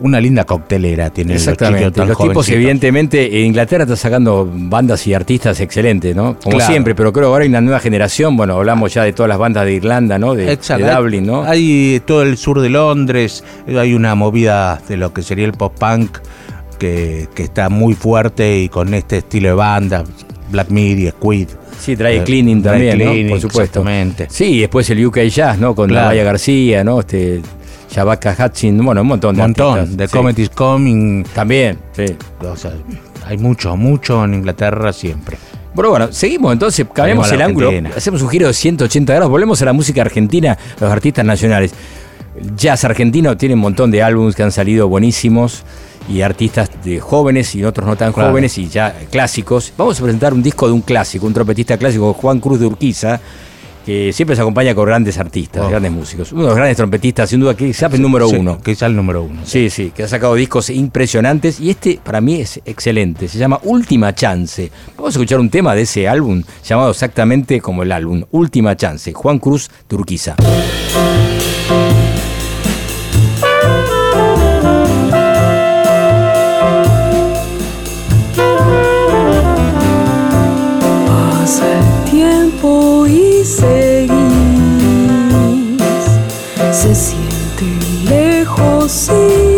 una linda coctelera. Tienen los Exactamente. tan Los tipos, evidentemente, en Inglaterra está sacando bandas y artistas excelentes, ¿no? Como Claro. siempre, pero creo que ahora hay una nueva generación. Bueno, hablamos ya de todas las bandas de Irlanda, ¿no? De, Dublin, ¿no? Hay todo el sur de Londres, hay una movida de lo que sería el post-punk que, que está muy fuerte y con este estilo de banda, Black Midi, Squid. Sí, Eh, Cleaning también, ¿no? Por supuesto. exactamente. Sí, y después el UK Jazz, ¿no? Con Claro. Navaya García, ¿no? Este, Shabaka Hutchin, bueno, un montón de montón, The sí. Comet is Coming. También, sí. O sea, hay mucho, mucho en Inglaterra siempre. Bueno, bueno, seguimos entonces, cambiamos el ángulo, hacemos un giro de 180 grados, volvemos a la música argentina, los artistas nacionales. Jazz argentino tiene un montón de álbumes que han salido buenísimos y artistas de jóvenes y otros no tan Claro. jóvenes y ya clásicos. Vamos a presentar un disco de un clásico, un trompetista clásico, Juan Cruz de Urquiza, que siempre se acompaña con grandes artistas, Oh. grandes músicos. Uno de los grandes trompetistas, sin duda, quizás el número Sí, uno. Quizá el número uno. Sí, sí, que ha sacado discos impresionantes y este para mí es excelente. Se llama Última Chance. Vamos a escuchar un tema de ese álbum llamado exactamente como el álbum, Última Chance, Juan Cruz Turquiza. se siente lejos y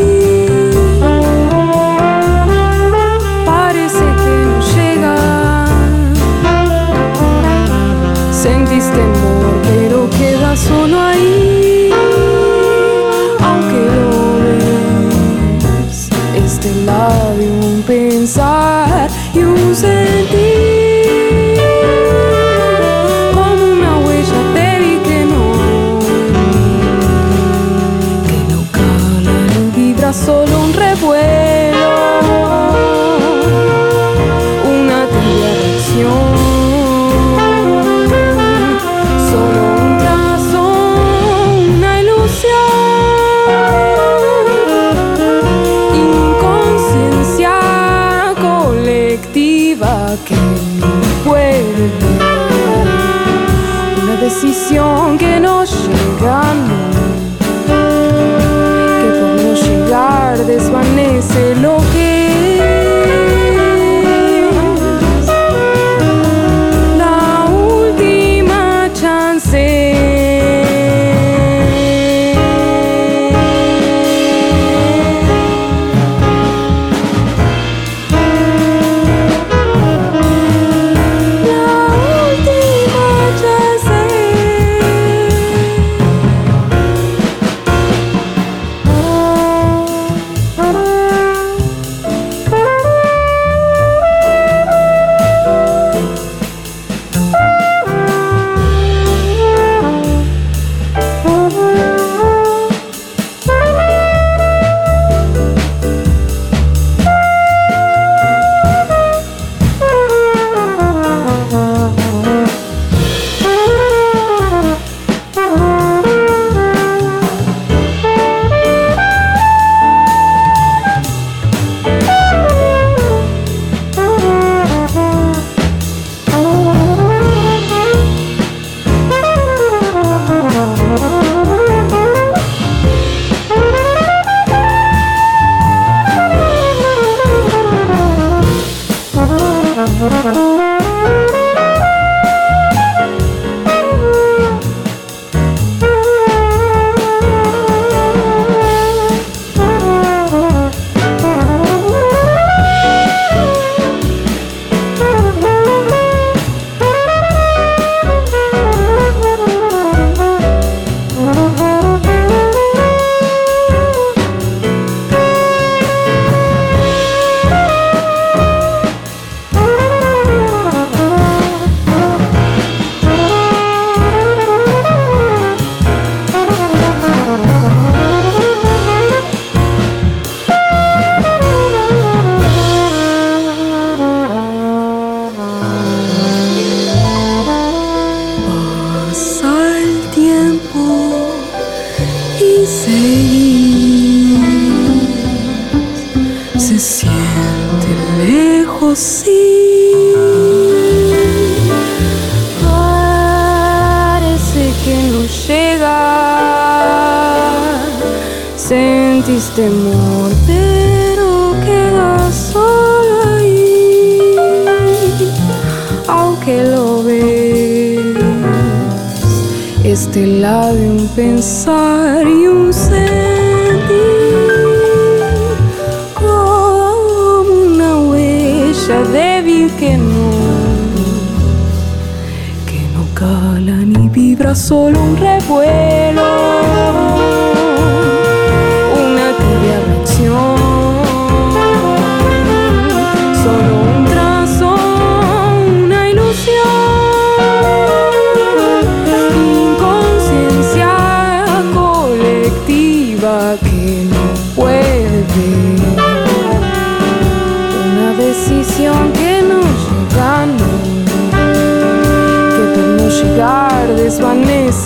solo un revuelo.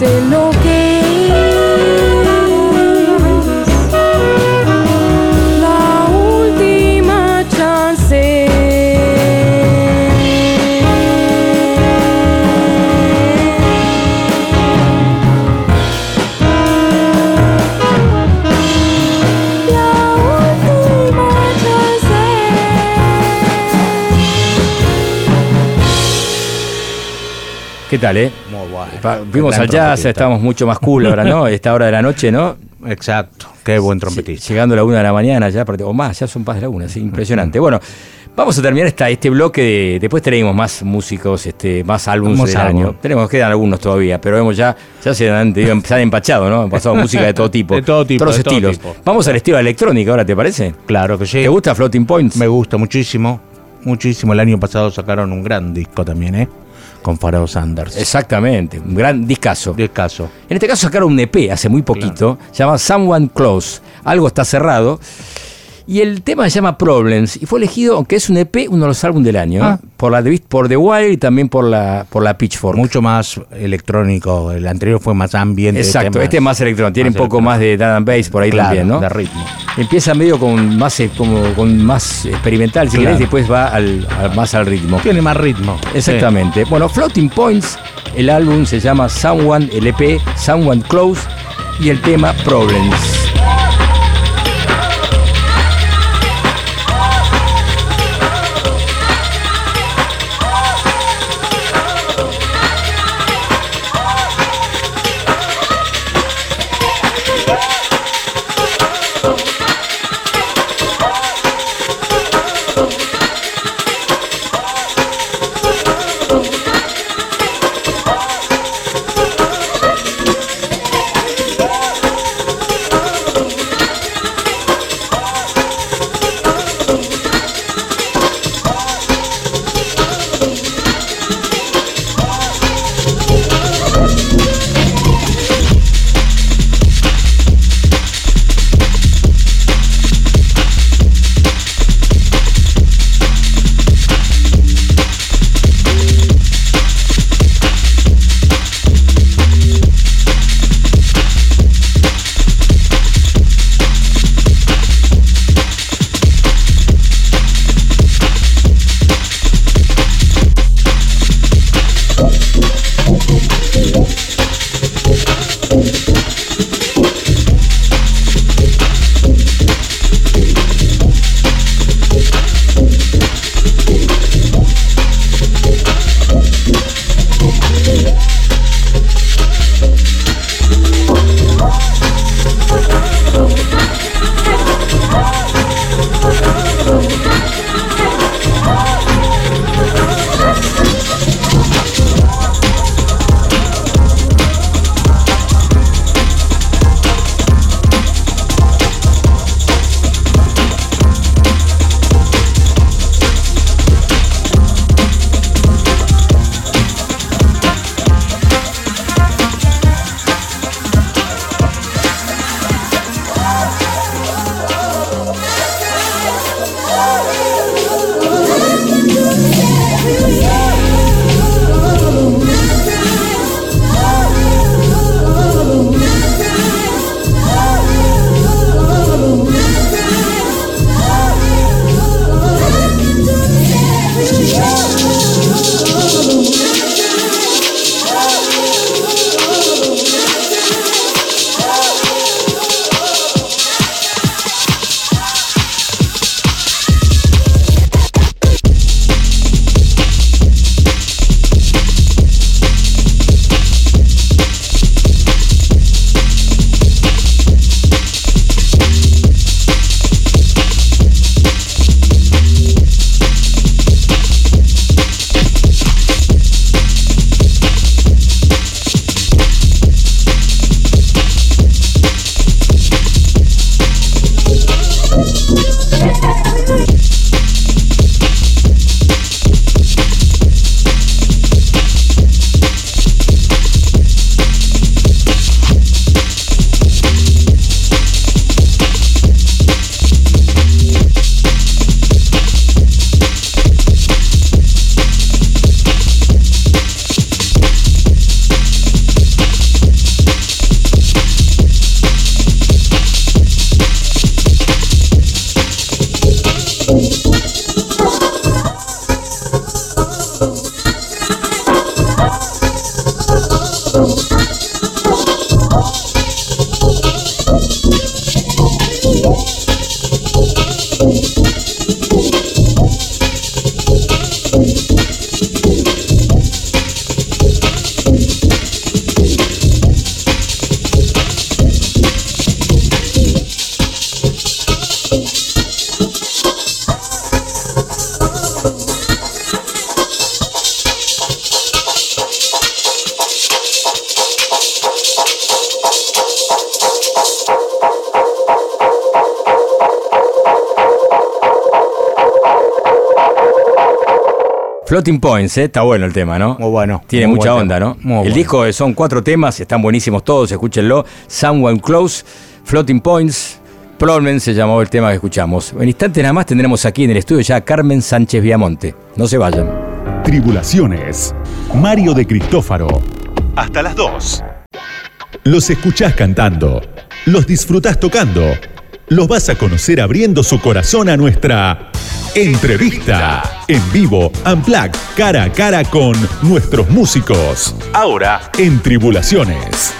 sé lo que la última chance. ¿Qué tal, eh? Vimos al jazz, estamos mucho más cool ahora, ¿no? Esta hora de la noche, ¿no? Exacto, qué buen trompetista. Llegando a la una de la mañana ya, o más, ya son más de la una, sí, impresionante. Bueno, vamos a terminar esta, este bloque, de, después tenemos más músicos, este, más álbumes del año. Tenemos, quedan algunos todavía, pero vemos ya, ya se han, empachado, ¿no? Han pasado música de todo tipo. De todo tipo. Todos de estilos. Vamos al estilo electrónico ahora, ¿te parece? Claro que sí. ¿Te gusta Floating Points? Me gusta muchísimo, muchísimo. El año pasado sacaron un gran disco también, ¿eh? Con Pharaoh Sanders. Exactamente, un gran discazo. Discazo. En este caso sacaron un EP hace muy poquito, se llama Someone Close, algo está cerrado. Y el tema se llama Problems y fue elegido, aunque es un EP, uno de los álbumes del año, Ah. por la de- por The Wire y también por la por la Pitchfork. Mucho más electrónico. El anterior fue más ambiente. Exacto, este es más electrónico, tiene más un poco más de and bass por ahí Claro, también, ¿no? de ritmo. Empieza medio con más eh, como con más experimental, si Claro. querés, y después va al, al- más al ritmo. Tiene más ritmo. Exactamente. Bueno, Floating Points, el álbum se llama Someone, el EP Someone Close y el tema Problems. Floating Points, ¿eh? está bueno el tema, ¿no? Muy bueno. Tiene Muy mucha buen onda, tema. ¿no? Muy el bueno. disco eh, son cuatro temas, están buenísimos todos, escúchenlo. Someone Close, Floating Points, Problem se llamó el tema que escuchamos. En instantes nada más tendremos aquí en el estudio ya a Carmen Sánchez Viamonte. No se vayan. Tribulaciones. Mario de Cristófaro. Hasta las 2. Los escuchás cantando. Los disfrutás tocando. Los vas a conocer abriendo su corazón a nuestra entrevista. En vivo, Unplugged, cara a cara con nuestros músicos. Ahora en Tribulaciones.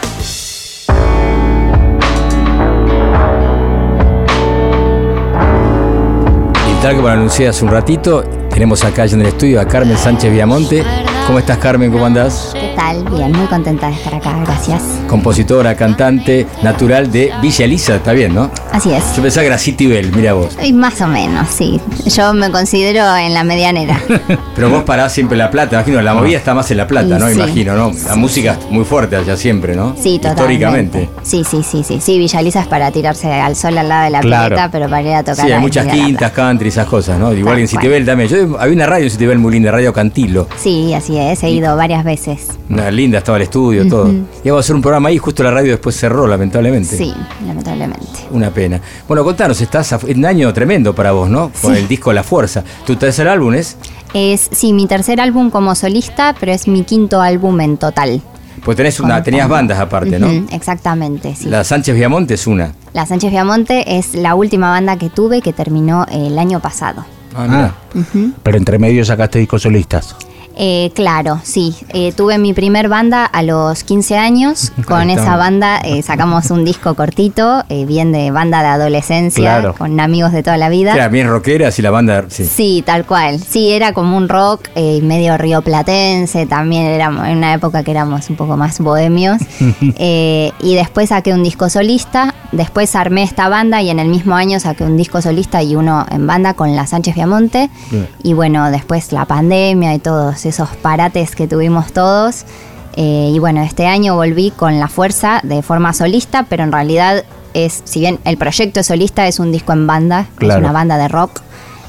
Y tal como lo anuncié hace un ratito, tenemos acá en el estudio a Carmen Sánchez Viamonte. ¿Cómo estás, Carmen? ¿Cómo andás? ¿Qué tal? Bien, muy contenta de estar acá, gracias. Compositora, cantante, natural de Villa Elisa, está bien, ¿no? Así es. Yo pensaba que era Citibel, mira vos. Y más o menos, sí. Yo me considero en la medianera. Pero vos parás siempre en La Plata, imagino, la movida está más en La Plata, ¿no? Sí. Imagino, ¿no? La música muy fuerte allá siempre, ¿no? Sí, totalmente. Históricamente. Sí, sí, sí, sí. Sí, Villa Elisa es para tirarse al sol al lado de la Claro. pileta, pero para ir a tocar Sí, hay muchas quintas, country, esas cosas, ¿no? Igual Tal en Citibel también. Yo había una radio en Citibel muy linda, Radio Cantilo. Sí, así es. He ido varias veces. Una linda, estaba el estudio, todo. Ujú. Íbamos a hacer un programa ahí, justo la radio después cerró, lamentablemente. Sí, lamentablemente. Una pena. Bueno, contanos, estás en un año tremendo para vos, ¿no? Con Sí. el disco La Fuerza. ¿Tu tercer álbum es? Es, sí, mi tercer álbum como solista, pero es mi quinto álbum en total. Pues tenés una, tenías bandas aparte, ¿no? Ujú, exactamente, sí. La Sánchez Viamonte es una. La Sánchez Viamonte es la última banda que tuve que terminó el año pasado. Ah, mira. Pero entre medio sacaste discos solistas. Eh, claro, sí. Eh, tuve mi primer banda a los 15 años. Con esa banda eh, sacamos un disco cortito, eh, bien de banda de adolescencia, Claro. con amigos de toda la vida. Era bien rockera, así la banda. Sí. Sí, tal cual. Sí, era como un rock medio rioplatense, también éramos en una época que éramos un poco más bohemios. Y después saqué un disco solista, después armé esta banda y en el mismo año saqué un disco solista y uno en banda con la Sánchez Viamonte. Y bueno, después la pandemia y todos esos parates que tuvimos todos. Eh, y bueno, este año volví con la fuerza de forma solista, pero en realidad es, si bien el proyecto es solista, es un disco en banda, Claro. es una banda de rock,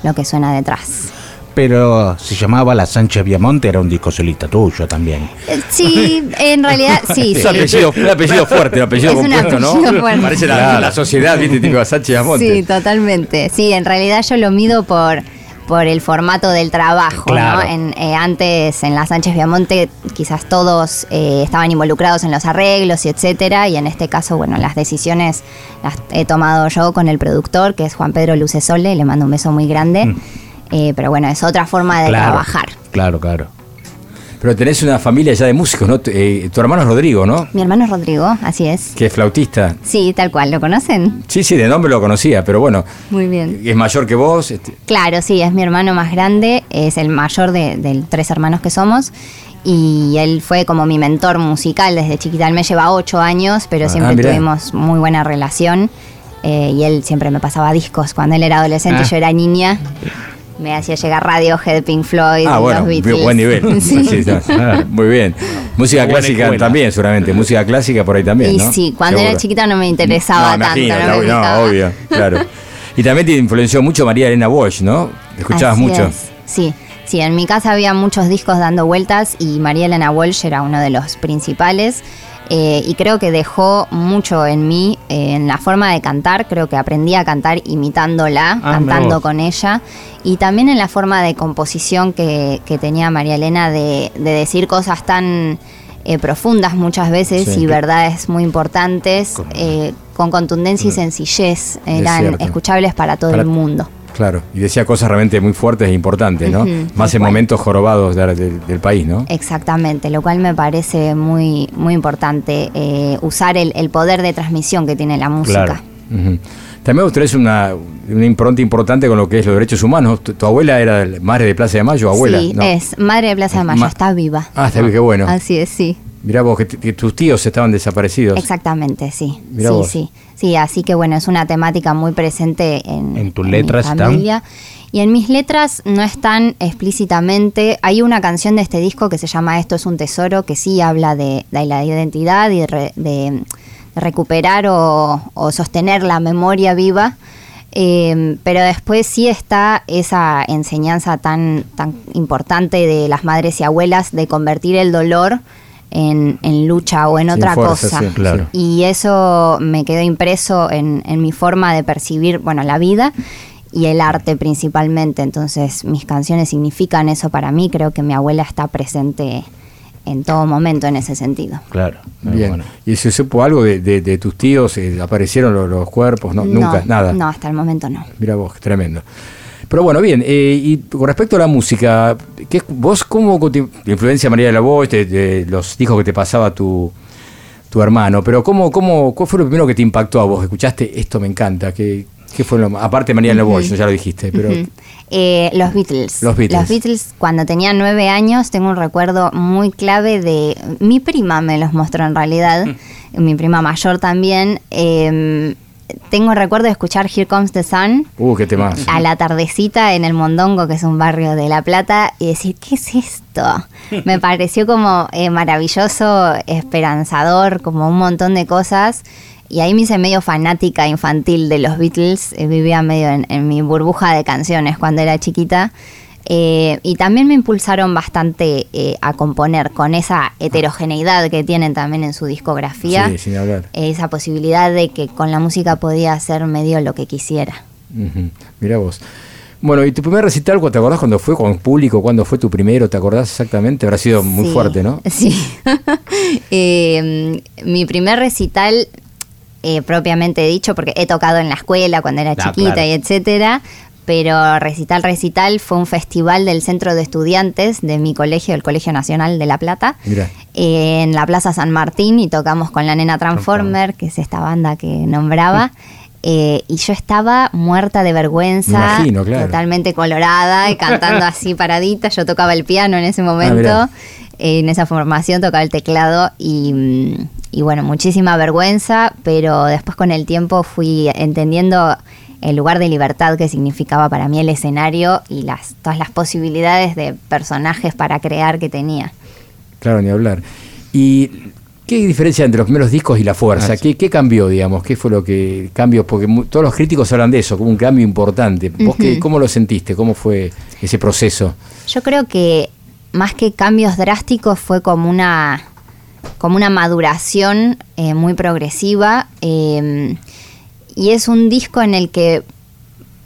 lo que suena detrás. Pero se llamaba La Sánchez Viamonte, era un disco solista tuyo también. Eh, Sí, en realidad sí. Es sí. un apellido, un apellido fuerte, un apellido Es un compuesto, ¿no? apellido fuerte. Parece la, la sociedad, ¿viste? Tipo Sánchez Viamonte. Sí, totalmente. Sí, en realidad yo lo mido por, por el formato del trabajo, Claro. ¿no? En, eh, antes en la Sánchez Viamonte quizás todos eh, estaban involucrados en los arreglos y etcétera, y en este caso, bueno, las decisiones las he tomado yo con el productor, que es Juan Pedro Lucesole, le mando un beso muy grande. Eh, pero bueno, es otra forma de Claro. trabajar. Claro, claro. Pero tenés una familia ya de músicos, ¿no? Tu- eh, tu hermano es Rodrigo, ¿no? Mi hermano es Rodrigo, así es. Que es flautista. Sí, tal cual, ¿lo conocen? Sí, sí, de nombre lo conocía, pero bueno, Muy bien. es mayor que vos. este, Claro, sí, es mi hermano más grande, es el mayor de, de tres hermanos que somos. Y él fue como mi mentor musical desde chiquita. Él me lleva ocho años, pero Ah, siempre mirá. tuvimos muy buena relación. Eh, y él siempre me pasaba discos. Cuando él era adolescente, Ah. yo era niña. Me hacía llegar Radiohead, Pink Floyd, Ah, bueno, los Beatles. buen nivel. Sí. Sí, sí, muy bien. Música Buena clásica escuela. también, seguramente. Música clásica por ahí también, Y ¿no? sí, cuando Seguro. era chiquita no me interesaba no, tanto. imagino, no me obvio, no, fijaba. obvio, claro. Y también te influenció mucho María Elena Walsh, ¿no? Escuchabas Así mucho. es. Sí, sí, en mi casa había muchos discos dando vueltas y María Elena Walsh era uno de los principales. Eh, y creo que dejó mucho en mí, eh, en la forma de cantar. Creo que aprendí a cantar imitándola, Ah, cantando con ella. Y también en la forma de composición que, que tenía María Elena de, de decir cosas tan eh, profundas muchas veces Sí. y verdades muy importantes, eh, con contundencia y sencillez. Eran escuchables para todo Para- el mundo. Claro, y decía cosas realmente muy fuertes e importantes, ¿no? Más en cual. momentos jorobados de- de- del país, ¿no? Exactamente, lo cual me parece muy, muy importante eh, usar el, el poder de transmisión que tiene la música. Ujú. También vos tenés una, una impronta importante con lo que es los derechos humanos. Tu, tu abuela era madre de Plaza de Mayo, abuela. sí, ¿no? es Madre de Plaza de Mayo, Ma- está viva. Ah, está bien, qué bueno. Así es, sí. Mirá vos, que, tus tíos estaban desaparecidos. Exactamente, sí. Mirá sí, vos. sí. Sí, así que bueno, es una temática muy presente en, ¿En tus en letras mi están? familia. Y en mis letras no están explícitamente. Hay una canción de este disco que se llama Esto es un tesoro, que sí habla de, de la identidad y de, re- de recuperar o, o sostener la memoria viva. Eh, pero después sí está esa enseñanza tan, tan importante de las madres y abuelas de convertir el dolor en, en lucha o en otra fuerza, cosa. sí, claro. Y eso me quedó impreso en, en mi forma de percibir, bueno, la vida y el arte principalmente. Entonces mis canciones significan eso para mí. Creo que mi abuela está presente en todo momento en ese sentido. Claro. Bien. Bueno. ¿Y se supo algo de, de- de tus tíos? Eh, ¿Aparecieron los, los cuerpos? No, nunca, nada. No, hasta el momento no. Mira vos, tremendo. Pero bueno, bien, eh, y con respecto a la música, ¿qué, ¿vos cómo te te influencia María de la Voz, de los discos que te pasaba tu, tu hermano? Pero ¿cómo, cómo, ¿cuál fue lo primero que te impactó a vos? ¿Escuchaste esto me encanta? ¿Qué, qué fue lo más- Aparte de María de la Voz, ya lo dijiste, pero. Eh, los Beatles. Los Beatles. cuando tenía nueve años, tengo un recuerdo muy clave de. Mi prima me los mostró en realidad, mi prima mayor también. Eh, tengo recuerdo de escuchar Here Comes the Sun uh, qué temas. a la tardecita en el Mondongo, que es un barrio de La Plata, y decir, ¿qué es esto? Me pareció como eh, maravilloso, esperanzador, como un montón de cosas. Y ahí me hice medio fanática infantil de los Beatles, eh, vivía medio en, en mi burbuja de canciones cuando era chiquita. Eh, y también me impulsaron bastante eh, a componer con esa heterogeneidad que tienen también en su discografía Sí, sin hablar. esa posibilidad de que con la música podía hacer medio lo que quisiera. Ujú, Mira vos. Bueno, ¿y tu primer recital, te acordás cuando fue con público? ¿Cuándo fue tu primero? ¿Te acordás exactamente? Habrá sido muy Sí, fuerte, ¿no? Sí. Eh, mi primer recital, eh, propiamente dicho, porque he tocado en la escuela cuando era Ah, chiquita claro. y etcétera, pero recital, recital fue un festival del centro de estudiantes de mi colegio, el Colegio Nacional de La Plata, Mira. eh, en la Plaza San Martín y tocamos con la Nena Transformer, que es esta banda que nombraba. eh, y yo estaba muerta de vergüenza, Me imagino, claro. totalmente colorada y cantando así paradita. Yo tocaba el piano en ese momento. mirá. Eh, en esa formación tocaba el teclado y, y bueno, muchísima vergüenza, pero después con el tiempo fui entendiendo el lugar de libertad que significaba para mí el escenario y las, todas las posibilidades de personajes para crear que tenía. Claro, ni hablar. ¿Y qué diferencia entre los primeros discos y la fuerza? Ah, sí. ¿Qué, qué cambió, digamos? ¿Qué fue lo que cambió? Porque mu- todos los críticos hablan de eso, como un cambio importante. ¿Vos qué, cómo lo sentiste? ¿Cómo fue ese proceso? Yo creo que más que cambios drásticos fue como una, como una maduración eh, muy progresiva eh, y es un disco en el que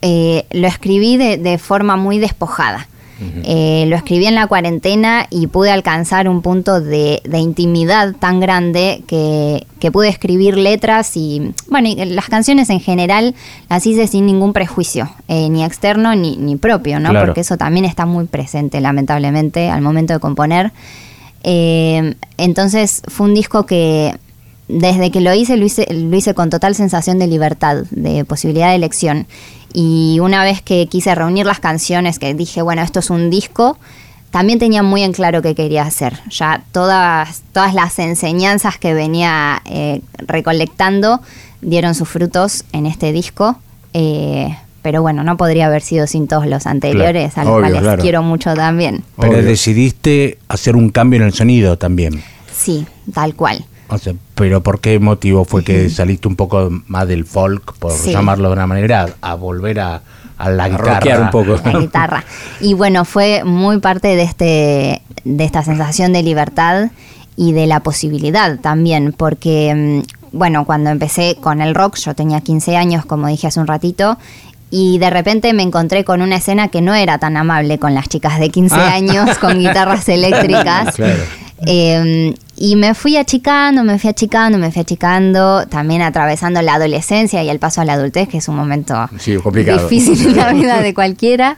eh, lo escribí de, de forma muy despojada. Eh, lo escribí en la cuarentena y pude alcanzar un punto de, de intimidad tan grande que, que pude escribir letras y, bueno, y las canciones en general las hice sin ningún prejuicio, eh, ni externo ni, ni propio, ¿no? Claro. Porque eso también está muy presente, lamentablemente, al momento de componer. Entonces fue un disco que desde que lo hice, lo hice, lo hice con total sensación de libertad, de posibilidad de elección. Y una vez que quise reunir las canciones, que dije, bueno, esto es un disco, también tenía muy en claro qué quería hacer. Ya todas, todas las enseñanzas que venía eh, recolectando dieron sus frutos en este disco. Eh, pero bueno, no podría haber sido sin todos los anteriores, a los obvio, cuales claro. quiero mucho también. Pero Obvio. decidiste hacer un cambio en el sonido también. Sí, tal cual. O sea, pero ¿por qué motivo fue que saliste un poco más del folk, por Sí. llamarlo de una manera, a volver a, a la A guitarra? un poco. la guitarra. Y bueno, fue muy parte de este de esta sensación de libertad y de la posibilidad también, porque mm, bueno, cuando empecé con el rock, yo tenía 15 años, como dije hace un ratito, y de repente me encontré con una escena que no era tan amable con las chicas de 15 Ah. años con guitarras eléctricas. Claro. Eh, y me fui achicando, me fui achicando, me fui achicando, también atravesando la adolescencia y el paso a la adultez, que es un momento Sí, complicado. difícil en la vida de cualquiera.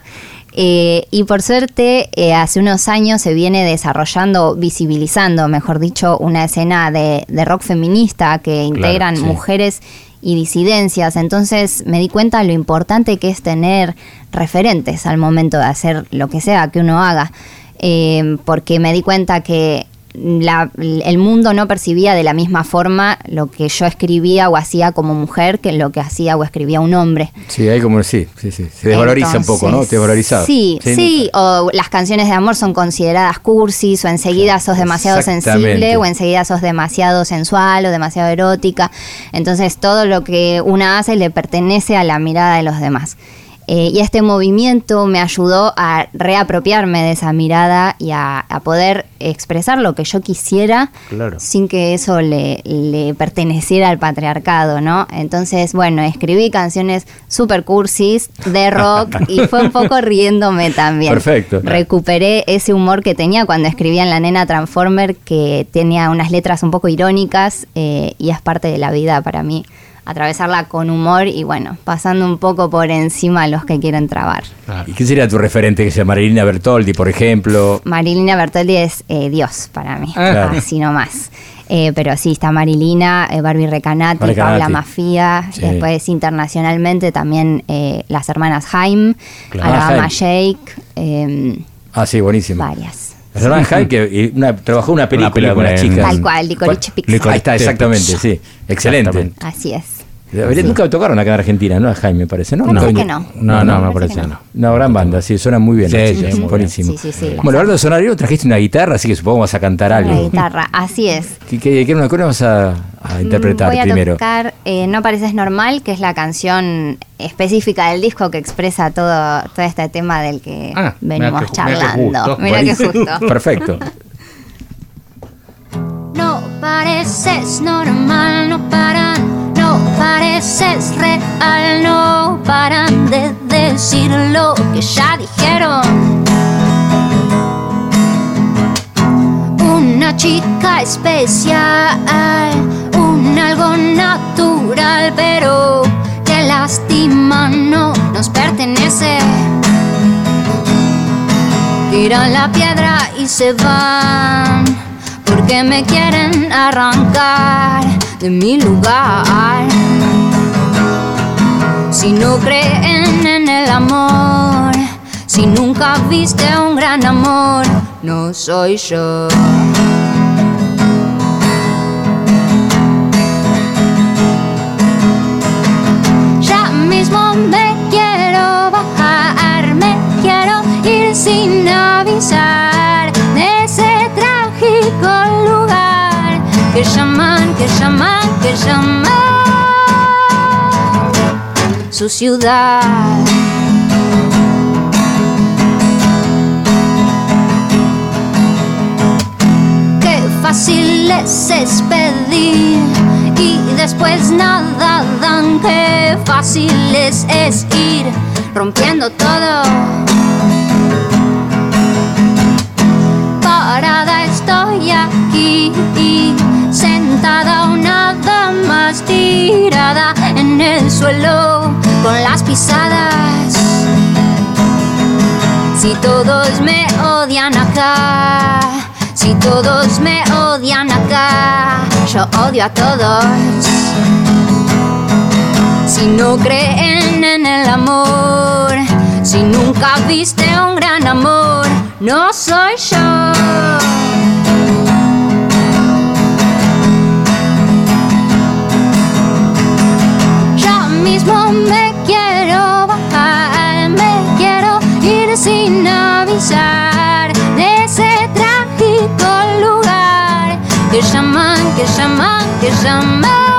Eh, y por suerte, eh, hace unos años se viene desarrollando, visibilizando, mejor dicho, una escena de, de rock feminista que integran sí. mujeres y disidencias. Entonces me di cuenta lo importante que es tener referentes al momento de hacer lo que sea que uno haga. Eh, porque me di cuenta que la- el mundo no percibía de la misma forma lo que yo escribía o hacía como mujer que lo que hacía o escribía un hombre. Sí, hay como, sí, sí, sí. Se desvaloriza un poco, ¿no? Entonces, Desvalorizado. Sí, sí, o las canciones de amor son consideradas cursis, o enseguida sos demasiado sensible, o enseguida sos demasiado sensual o demasiado erótica. Entonces todo lo que una hace le pertenece a la mirada de los demás. Eh, y este movimiento me ayudó a reapropiarme de esa mirada y a, a poder expresar lo que yo quisiera Claro. sin que eso le, le perteneciera al patriarcado, ¿no? Entonces, bueno, escribí canciones super cursis de rock y fue un poco riéndome también. Perfecto. Recuperé ese humor que tenía cuando escribía en La Nena Transformer, que tenía unas letras un poco irónicas eh, y es parte de la vida para mí. Atravesarla con humor y bueno, pasando un poco por encima a los que quieren trabar. ¿Y qué sería tu referente que sea Marilina Bertoldi, por ejemplo? Marilina Bertoldi es eh, Dios para mí, Ah. Claro. así nomás. Eh, pero sí, está Marilina, eh, Barbie Recanati, Barbie Paula. Mafia, Sí. después internacionalmente también eh, las hermanas Haim, Claro. Alabama Ah, Shake, eh, Ah, sí, buenísimo. varias. La hermana Hyde, que eh, una- trabajó una película, película con las chicas. Tal cual, Licorice. Pizza. Ahí está, exactamente, sí. Excelente. Exactamente. Así es. Debería- Nunca tocaron acá en Argentina, ¿no? A Jaime, me parece, ¿no? Parece que no. No, no, me Parece que no. no. Una gran banda, sí, suena muy bien. Sí, Sí, sí, buenísimo. Sí, sí, sí, Bueno, hablando de sonar, trajiste una guitarra, así que supongo que vas a cantar La algo. guitarra, así es. ¿Qué, qué, qué, qué vas a, a interpretar Mm, Voy a primero? tocar eh, No Pareces Normal, que es la canción específica del disco que expresa todo, todo este tema del que Ah, venimos mira que charlando. justo. Mira que Buenísimo. justo. Perfecto. No pareces normal, no paran, no pareces real, no paran de decir lo que ya dijeron. Una chica especial, un algo natural, pero que lastima no nos pertenece. Tiran la piedra y se van porque me quieren arrancar de mi lugar. Si no creen en el amor, si nunca viste un gran amor, no soy yo. Ya mismo me quiero bajar, me quiero ir sin avisar que llaman, que llaman, que llaman su ciudad. Qué fácil es expedir y después nada dan. Qué fácil es, es ir rompiendo todo. Parada estoy aquí, sentada una dama tirada en el suelo con las pisadas. Si todos me odian acá, si todos me odian acá, yo odio a todos. Si no creen en el amor, si nunca viste un gran amor, no soy yo. Me quiero bajar, me quiero ir sin avisar de ese trágico lugar. Que llaman, que llaman, que llaman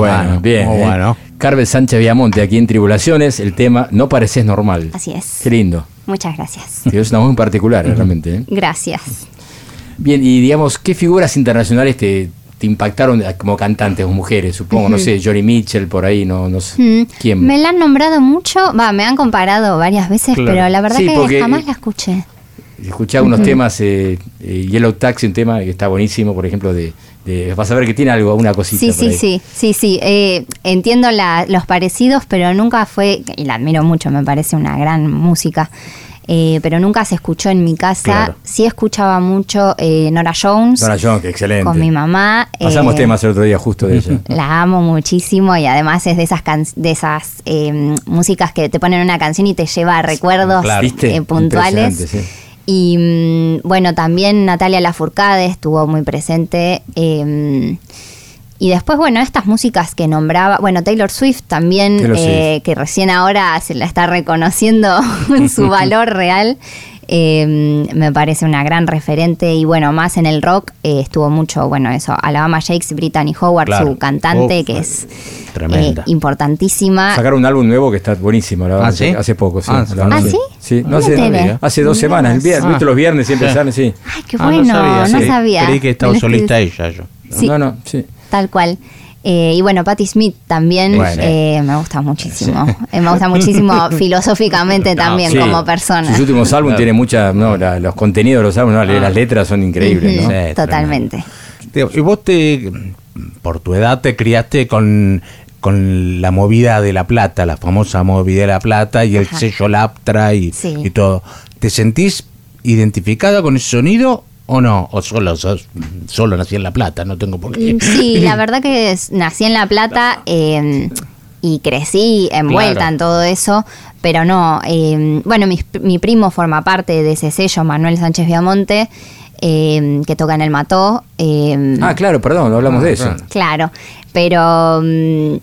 bueno, Bueno, bien. muy eh. bueno. Carmen Sánchez Viamonte, aquí en Tribulaciones, el tema No pareces normal. Así es. Qué lindo. Muchas gracias. Sí, Es una voz muy particular, realmente. ¿eh? Gracias. Bien, y digamos, ¿qué figuras internacionales te, te impactaron como cantantes o mujeres? Supongo, no sé, Johnny Mitchell por ahí, no, no sé. ¿Quién? Me la han nombrado mucho, va, me han comparado varias veces, Claro. pero la verdad Sí, que porque- jamás la escuché. Escuché unos Ujú. temas, eh, eh, Yellow Taxi, un tema que está buenísimo, por ejemplo, de, de- vas a ver que tiene algo, una cosita. Sí, por sí, ahí. sí, sí, sí. eh, entiendo la- los parecidos, pero nunca fue, y la admiro mucho, me parece una gran música. eh, pero nunca se escuchó en mi casa. Claro. Sí escuchaba mucho eh, Nora Jones Nora Jones, que excelente. con mi mamá. Pasamos eh, temas el otro día justo de ella. La amo muchísimo y además es de esas can- de esas eh, músicas que te ponen una canción y te lleva a recuerdos Claro. Puntuales. Sí. Y mm, bueno, también Natalia Lafourcade estuvo muy presente. eh, y después, bueno, estas músicas que nombraba, bueno, Taylor Swift también, Taylor eh, que recién ahora se la está reconociendo su valor real, eh, me parece una gran referente. Y bueno, más en el rock eh, estuvo mucho, bueno, eso, Alabama Shakes, Brittany Howard, Claro. su cantante, Uf, que es Tremenda. eh, importantísima. Sacaron un álbum nuevo que está buenísimo, la verdad, ¿Ah, sí? hace poco, sí. Ah, ¿Ah, sí? Sí, No no enteré. hace dos semanas, el viernes, Ah. ¿viste? los viernes siempre salen, sí. Ay, qué Ah, bueno, no sí. sabía. Creí que estaba solista ella yo. Sí. No, no, sí. Tal cual. Eh, y bueno, Patti Smith también Bueno. eh, me gusta muchísimo. Eh, me gusta muchísimo filosóficamente también Sí. como persona. Sus últimos álbumes Claro. tienen mucha, no, la- los contenidos de los álbumes, no, las letras son increíbles, ¿no? Sí, Totalmente. Y vos te, por tu edad, te criaste con, con la movida de La Plata, la famosa movida de La Plata y el Ajá. sello Laptra y, Sí. y todo. ¿Te sentís identificada con ese sonido o no? ¿O solo, sos- solo nací en La Plata? No tengo por qué. Mm, Sí, la verdad que es- nací en La Plata eh, y crecí envuelta Claro. en todo eso, pero no. eh, bueno, mi, mi primo forma parte de ese sello, Manuel Sánchez Viamonte, eh, que toca en el Mató. eh, Ah, claro, perdón, no hablamos Ah, de eso. claro. Claro, pero mm,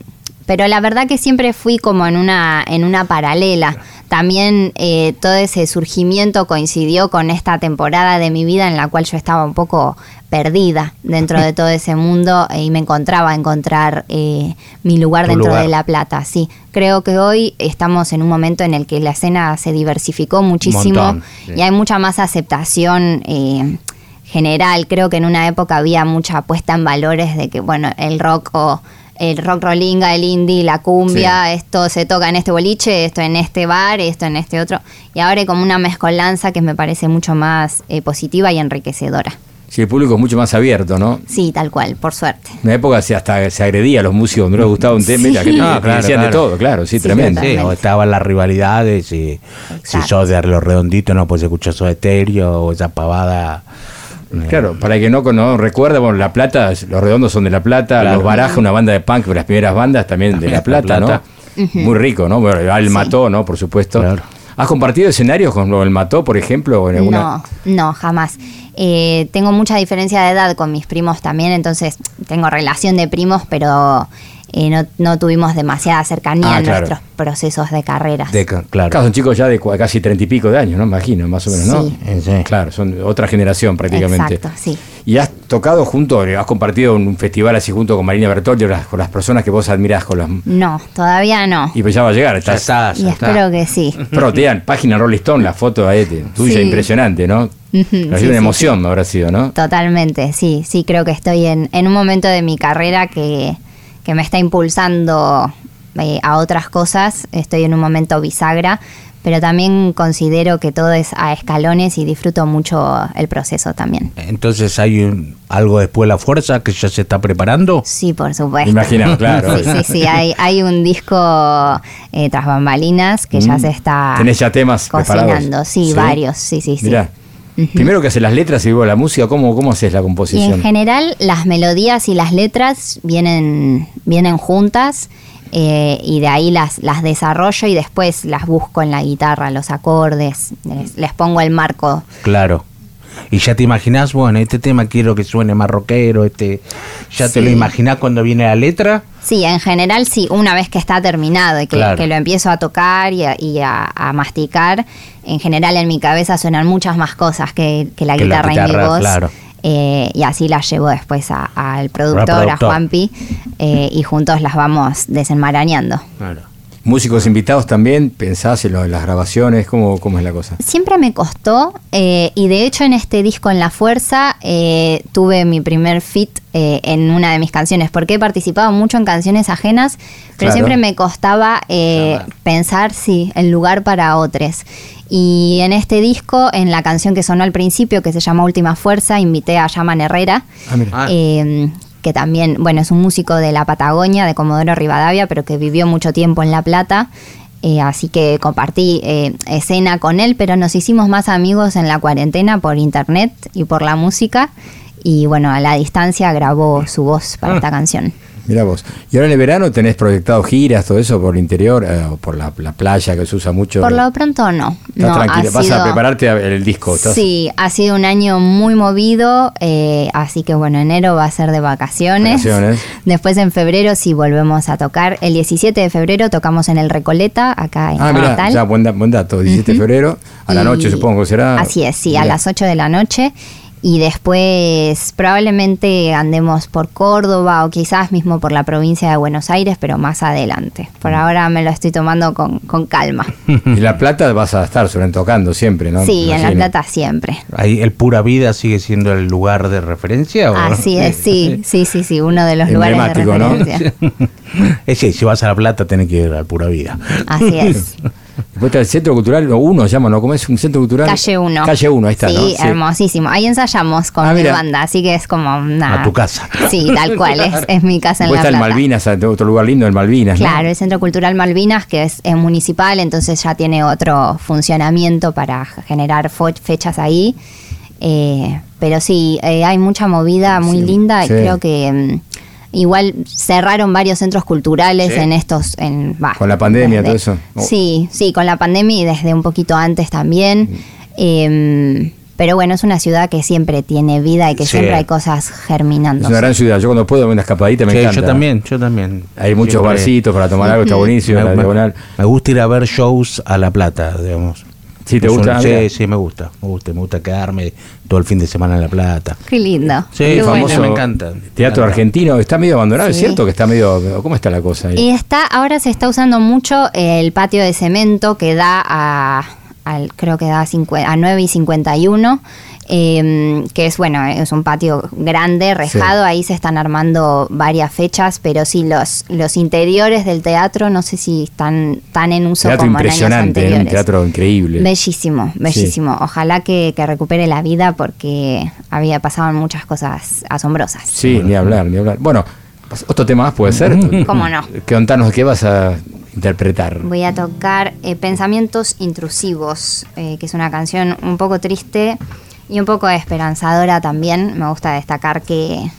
pero la verdad que siempre fui como en una en una paralela. También eh, todo ese surgimiento coincidió con esta temporada de mi vida en la cual yo estaba un poco perdida dentro de todo ese mundo eh, y me encontraba a encontrar eh, mi lugar Tu dentro lugar. de La Plata. Sí, creo que hoy estamos en un momento en el que la escena se diversificó muchísimo montón, sí. y hay mucha más aceptación eh, general. Creo que en una época había mucha puesta en valores de que, bueno, el rock o el rock rollinga, el indie, la cumbia, esto se toca en este boliche, esto en este bar, esto en este otro. Y ahora hay como una mezcolanza que me parece mucho más eh, positiva y enriquecedora. Sí, el público es mucho más abierto, ¿no? Sí, tal cual, por suerte. En una época se hasta se agredía a los músicos, no les gustaba un tema, Sí. te claro, decían de claro. todo, claro, sí, Sí, tremendo. Sí, o estaban las rivalidades y si sos de los redonditos no puedes escuchar Soda Stereo o esa pavada. Claro, para el que no, no recuerda, bueno, La Plata, los redondos son de La Plata, Claro. los Baraja, una banda de punk, las primeras bandas también de La Plata, Plata. ¿no? Muy rico, ¿no? Bueno, El Mató, ¿no? Por supuesto. Claro. ¿Has compartido escenarios con El Mató, por ejemplo? O en alguna... No, no, jamás. Eh, tengo mucha diferencia de edad con mis primos también, entonces tengo relación de primos, pero eh, no, no tuvimos demasiada cercanía Ah, en claro. nuestros procesos de carreras. De, claro. Claro, son chicos ya de casi treinta y pico de años, ¿no? Imagino, más o menos, ¿no? Sí. Eh, sí. Claro, son otra generación prácticamente. Exacto, sí. ¿Y has tocado junto, has compartido un festival así junto con Marina Bertoldi, con las, con las personas que vos admirás con las... No, todavía no. Y pues ya va a llegar, Ya estás... está, Y ya espero está. que sí. Pero te dan página Rolling Stone, la foto ahí, tuya, Sí. impresionante, ¿no? Ujú, Ha sí, sido una sí, emoción, habrá sido, ¿no? Totalmente, sí, sí, creo que estoy en, en un momento de mi carrera que, que me está impulsando eh, a otras cosas, estoy en un momento bisagra, pero también considero que todo es a escalones y disfruto mucho el proceso también. Entonces hay un- algo después de la fuerza que ya se está preparando. Sí, por supuesto. Imaginamos, claro. Sí, sí, sí, hay, hay un disco eh, tras bambalinas que ya Mm. se está ¿Tenés ya temas cocinando, preparados? sí, varios, sí, sí, sí. Mirá. Primero que haces las letras y luego la música, ¿cómo, cómo haces la Y composición? en general las melodías y las letras vienen, vienen juntas eh, y de ahí las, las desarrollo y después las busco en la guitarra, los acordes, les, les pongo el marco. Claro. Y ya te imaginás, bueno, este tema quiero que suene más rockero, este, ya te lo imaginás cuando viene la letra. Sí, en general sí, una vez que está terminado y que, Claro. que lo empiezo a tocar y, a, y a- a masticar, en general en mi cabeza suenan muchas más cosas que, que la Que la guitarra y mi voz. claro. Eh, y así las llevo después al productor, a. Juanpi, eh, y juntos las vamos desenmarañando. Músicos invitados también, pensás en, lo- en las grabaciones, ¿cómo, cómo es la cosa? Siempre me costó eh, y de hecho en este disco En la Fuerza eh, tuve mi primer fit eh, en una de mis canciones porque he participado mucho en canciones ajenas, pero Claro. siempre me costaba eh, pensar, sí, el lugar para otros. Y en este disco, en la canción que sonó al principio, que se llama Última Fuerza, invité a Yaman Herrera, Ah, mira. eh, que también, bueno, es un músico de la Patagonia, de Comodoro Rivadavia, pero que vivió mucho tiempo en La Plata. Eh, así que compartí eh, escena con él, pero nos hicimos más amigos en la cuarentena por internet y por la música. Y bueno, a la distancia grabó su voz para Ah. esta canción. Mira vos. Y ahora en el verano tenés proyectado giras, todo eso por el interior, eh, o por la, la playa que se usa mucho. Por lo pronto no. Estás no, tranquila, vas a sido- prepararte a- el disco. estás- Sí, ha sido un año muy movido, eh, así que bueno, enero va a ser de vacaciones. Vacaciones. Después en febrero sí volvemos a tocar. El 17 de febrero tocamos en el Recoleta, acá en Ah, mira, Capital. ya buen, da- buen dato. 17 de febrero, a la Y- noche supongo que será. Así es, sí, a las 8 de la noche. Y después probablemente andemos por Córdoba o quizás mismo por la provincia de Buenos Aires, pero más adelante. Por ahora me lo estoy tomando con, con calma. Y La Plata vas a estar suelen tocando siempre, ¿no? Sí, en La. Plata siempre. Ahí el Pura Vida sigue siendo el lugar de referencia. ¿o? Así es, sí, sí, sí, sí, uno de los lugares de ¿no? referencia. Eh, sí, si vas a La Plata tenés que ir al Pura Vida. Así es. Después está el Centro Cultural, o uno llama, ¿no? ¿Cómo es un centro cultural? Calle 1. Calle 1, ahí está, sí, ¿no? hermosísimo. Ahí ensayamos con Ah, mi banda, así que es como una... A tu casa. Sí, tal cual, es, es mi casa en Después La está el Plata. Malvinas, otro lugar lindo, el Malvinas, ¿no? Claro, el Centro Cultural Malvinas, que es, es municipal, entonces ya tiene otro funcionamiento para generar fechas ahí. Eh, pero sí, eh, hay mucha movida muy Sí, linda y sí. creo que mm, igual cerraron varios centros culturales Sí. en estos... En, va, Con la pandemia, desde- todo eso. Oh. Sí, sí, con la pandemia y desde un poquito antes también. Mm. Eh, pero bueno, es una ciudad que siempre tiene vida y que Sí. siempre hay cosas germinando. Es una gran ciudad. Yo cuando puedo doy una escapadita me Sí, encanta. yo también, yo también. Hay muchos Siempre- barcitos para tomar algo, está buenísimo, Me, la me- diagonal. me gusta ir a ver shows a La Plata, digamos. Sí, ¿te Es gusta? Sí, mira. sí, me gusta, me gusta, me gusta quedarme todo el fin de semana en La Plata. Qué lindo. Sí, Qué bueno. famoso, me encanta. Teatro argentino está medio abandonado, ¿es Sí. cierto? Que está medio. ¿Cómo está la cosa ahí? Y está, ahora se está usando mucho el patio de cemento que da a, al, creo que da a, cincue- a 9 y 51, eh, que es bueno, es un patio grande, rejado, ahí se están armando varias fechas, pero sí los, los interiores del teatro no sé si están tan en uso teatro como en años impresionante, ¿eh? un teatro increíble. Bellísimo, bellísimo. Ojalá que, que recupere la vida porque había pasado muchas cosas asombrosas. Sí, ni hablar, ni hablar. Bueno, otro tema más puede ser. ¿Cómo no? Contanos qué vas a interpretar. Voy a tocar eh, Pensamientos Intrusivos, eh, que es una canción un poco triste y un poco esperanzadora también. Me gusta destacar que,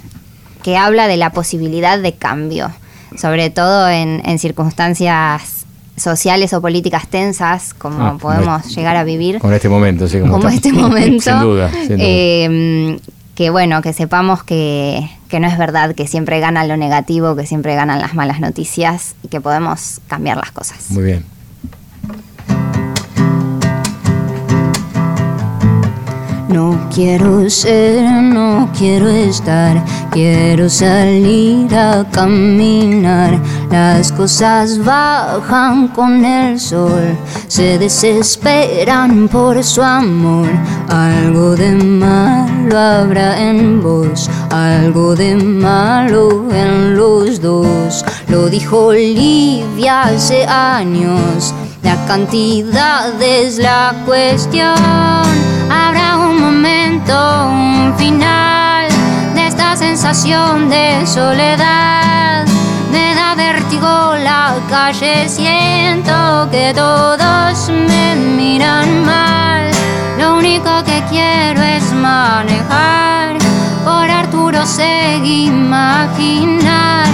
que habla de la posibilidad de cambio, sobre todo en, en circunstancias sociales o políticas tensas, como Ah, podemos no- llegar a vivir. Con este momento, sí, como, como este momento. sin duda, sin duda. Eh, que bueno, que sepamos que, que no es verdad, que siempre gana lo negativo, que siempre ganan las malas noticias y que podemos cambiar las cosas. Muy bien. No quiero ser, no quiero estar, quiero salir a caminar. Las cosas bajan con el sol, se desesperan por su amor. Algo de malo habrá en vos, algo de malo en los dos. Lo dijo Olivia hace años. La cantidad es la cuestión. Un final de esta sensación de soledad. Me da vértigo la calle, siento que todos me miran mal. Lo único que quiero es manejar. Por Arturo Segui imaginar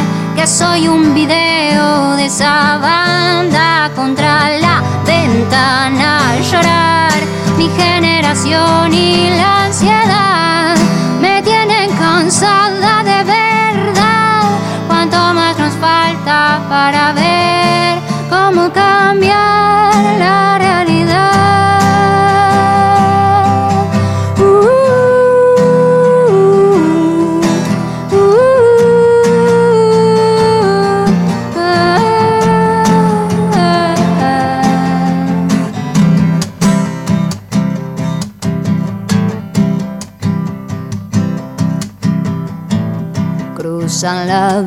soy un video de esa banda contra la ventana llorar. Mi generación y la ansiedad me tienen cansada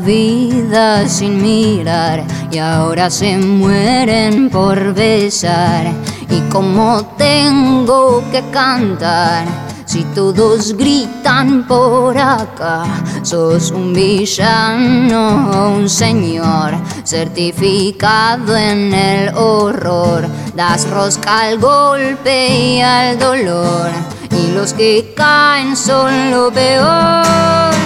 vida sin mirar y ahora se mueren por besar. Y como tengo que cantar, Si todos gritan por acá, sos un villano un señor certificado en el horror. Das rosca al golpe y al dolor, y los que caen son lo peor.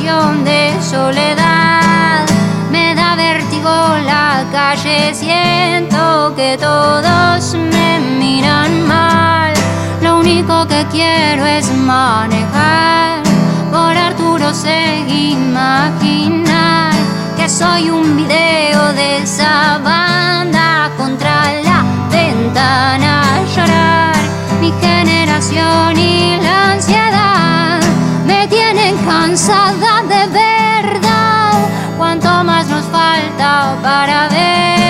De soledad. Me da vértigo la calle, siento que todos me miran mal. Lo único que quiero es manejar. Por Arturo seguí imaginar que soy un video de esa banda contra la ventana llorar. Mi generación y la ansiedad cansada de verdad. Cuánto más nos falta para ver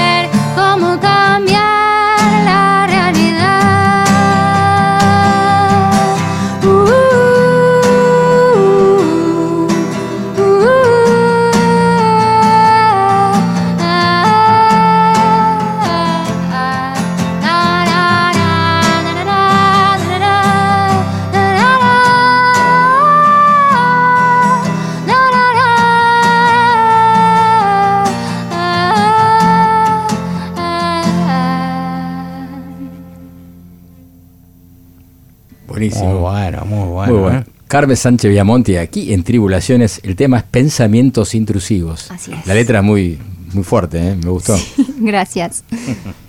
Carmen Sánchez Viamonte, aquí en Tribulaciones, el tema es pensamientos intrusivos. Así es. La letra es muy, muy fuerte, ¿eh? me gustó. Gracias.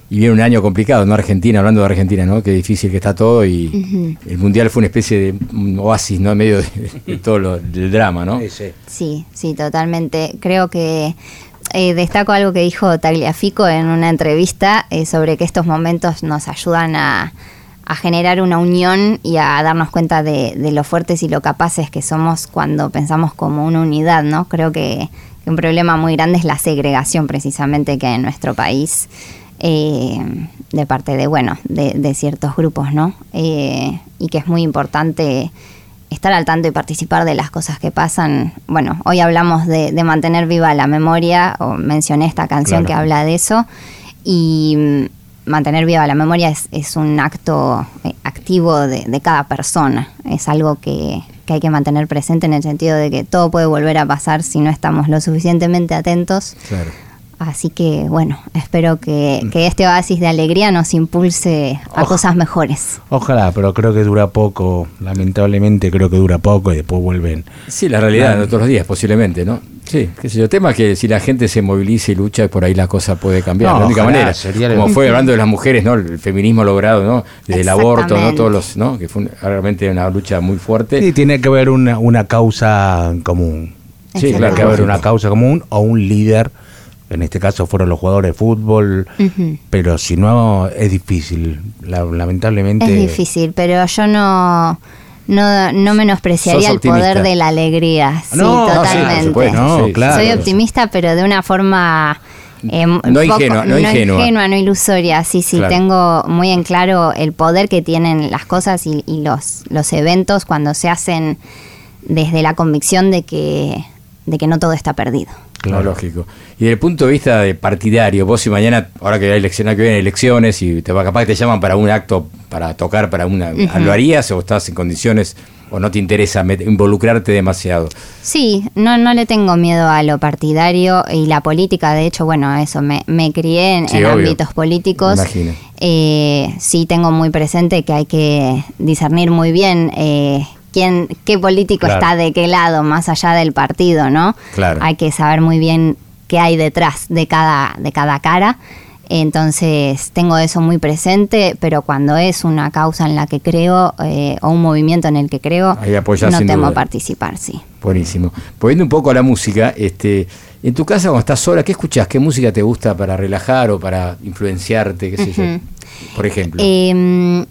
Y viene un año complicado, ¿no? Argentina, hablando de Argentina, ¿no? Qué difícil que está todo y el Mundial fue una especie de un oasis, ¿no? En medio de, de todo lo, del drama, ¿no? Sí, sí, totalmente. Creo que eh, destaco algo que dijo Tagliafico en una entrevista eh, sobre que estos momentos nos ayudan a, a generar una unión y a darnos cuenta de, de lo fuertes y lo capaces que somos cuando pensamos como una unidad, ¿no? Creo que, que un problema muy grande es la segregación precisamente que hay en nuestro país. eh, de parte de, bueno, de, de ciertos grupos, ¿no? Eh, y que es muy importante estar al tanto y participar de las cosas que pasan. Bueno, hoy hablamos de, de mantener viva la memoria, o mencioné esta canción Claro. que habla de eso, y mantener viva la memoria es, es un acto eh, activo de, cada persona, es algo que, que hay que mantener presente en el sentido de que todo puede volver a pasar si no estamos lo suficientemente atentos. Claro. Así que bueno, espero que, que este oasis de alegría nos impulse a cosas mejores. Ojalá, pero creo que dura poco. Lamentablemente creo que dura poco y después vuelven. Sí, la realidad todos los días, posiblemente, ¿no? Sí, qué sé yo. El tema es que si la gente se moviliza y lucha, por ahí la cosa puede cambiar. No, la única ojalá, manera. sería el- Como fue hablando de las mujeres, ¿no? El feminismo logrado, ¿no? Desde el aborto, ¿no? Todos los, ¿no? Que fue realmente una lucha muy fuerte. Sí, tiene que haber una, una causa en común. Sí, Tiene que haber una causa común o un líder. En este caso fueron los jugadores de fútbol. Pero si no, es difícil. La- lamentablemente. Es difícil, pero yo no, no, no menospreciaría el poder de la alegría. Sí, No, no, sí, totalmente. supuesto. No, claro. Soy optimista, pero de una forma. eh, No ingenua, no ingenua. no ilusoria. Sí, sí, Claro. tengo muy en claro el poder que tienen las cosas y, y los, los eventos cuando se hacen desde la convicción de que, de que no todo está perdido. No, lógico. Y desde el punto de vista de partidario, vos si mañana, ahora que hay elecciones, que vienen elecciones y te va capaz que te llaman para un acto, para tocar, para una, Ujú. ¿lo harías o estás en condiciones o no te interesa involucrarte demasiado? Sí, no, no le tengo miedo a lo partidario y la política. De hecho, bueno, eso, me, me crié en, Sí, en obvio. ámbitos políticos. Imagino. Eh, sí tengo muy presente que hay que discernir muy bien eh, quién, qué político Claro. está de qué lado, más allá del partido, ¿no? Claro. Hay que saber muy bien qué hay detrás de cada, de cada cara. Entonces tengo eso muy presente, pero cuando es una causa en la que creo eh, o un movimiento en el que creo, no temo duda. participar, sí. Buenísimo. Volviendo un poco a la música, este, en tu casa cuando estás sola, ¿qué escuchás? ¿Qué música te gusta para relajar o para influenciarte? ¿Qué sé yo? Ujú. Por ejemplo. Eh,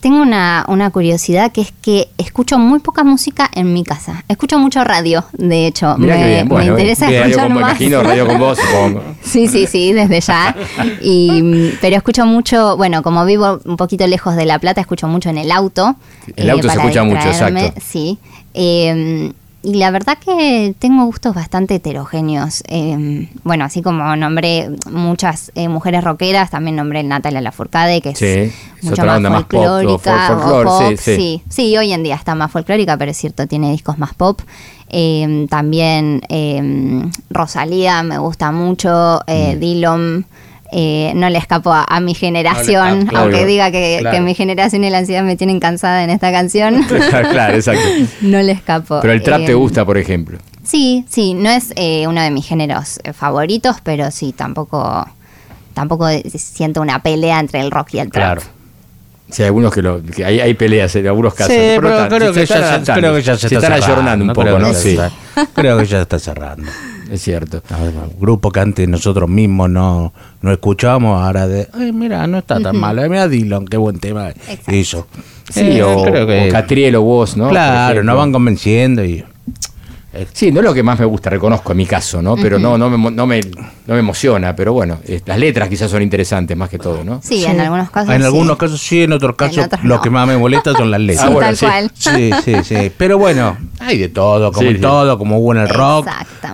tengo una, una curiosidad que es que escucho muy poca música en mi casa. Escucho mucho radio, de hecho. Mirá me, interesa bien, radio escuchar con, más. imagino, radio con vos, supongo. Sí, sí, sí, desde ya. Y, pero escucho mucho, bueno, como vivo un poquito lejos de La Plata, escucho mucho en el auto. El auto se para escucha mucho, exacto. Sí. Eh, y la verdad que tengo gustos bastante heterogéneos. Eh, bueno, así como nombré muchas eh, mujeres rockeras, también nombré Natalia Lafourcade, que es Sí, mucho más más pop, o folclórica. pop, sí, sí. hoy en día está más folclórica, pero es cierto, tiene discos más pop. Eh, también eh, Rosalía me gusta mucho, eh, Mm. Dillon. Eh, no le escapo a, a mi generación, aunque diga que, Claro. que mi generación y la ansiedad me tienen cansada en esta canción. claro, exacto. no le escapo. Pero el trap te Eh, gusta, por ejemplo. Sí, sí, no es eh, uno de mis géneros eh, favoritos, pero sí, tampoco, tampoco siento una pelea entre el rock y el trap. Claro. Sí, hay algunos que, lo, que hay, hay peleas en algunos casos. Sí, pero está- creo que, ya se, creo que ya se, está están cerrando, ayornando un poco, ¿no? Sí, está- creo que ya está cerrando. Es cierto. Un grupo que antes nosotros mismos no, no escuchábamos, ahora de, ay, mira, no está tan Ujú. malo, mira Dylan, qué buen tema hizo. Sí, Eh, o, creo que- o Catriel o vos, ¿no? Claro, nos van convenciendo y... Sí, no es lo que más me gusta, reconozco en mi caso, ¿no? Pero no, no, me, mo- no, me, no me emociona, pero bueno, eh, las letras quizás son interesantes más que todo, ¿no? Sí, en algunos casos. En sí. algunos casos sí, en otros casos otros lo no. que más me molesta son las letras. Sí, Ah, bueno, tal sí. cual. Sí, sí, sí. Pero bueno, hay de todo, como Sí, en sí. todo, como hubo en el rock,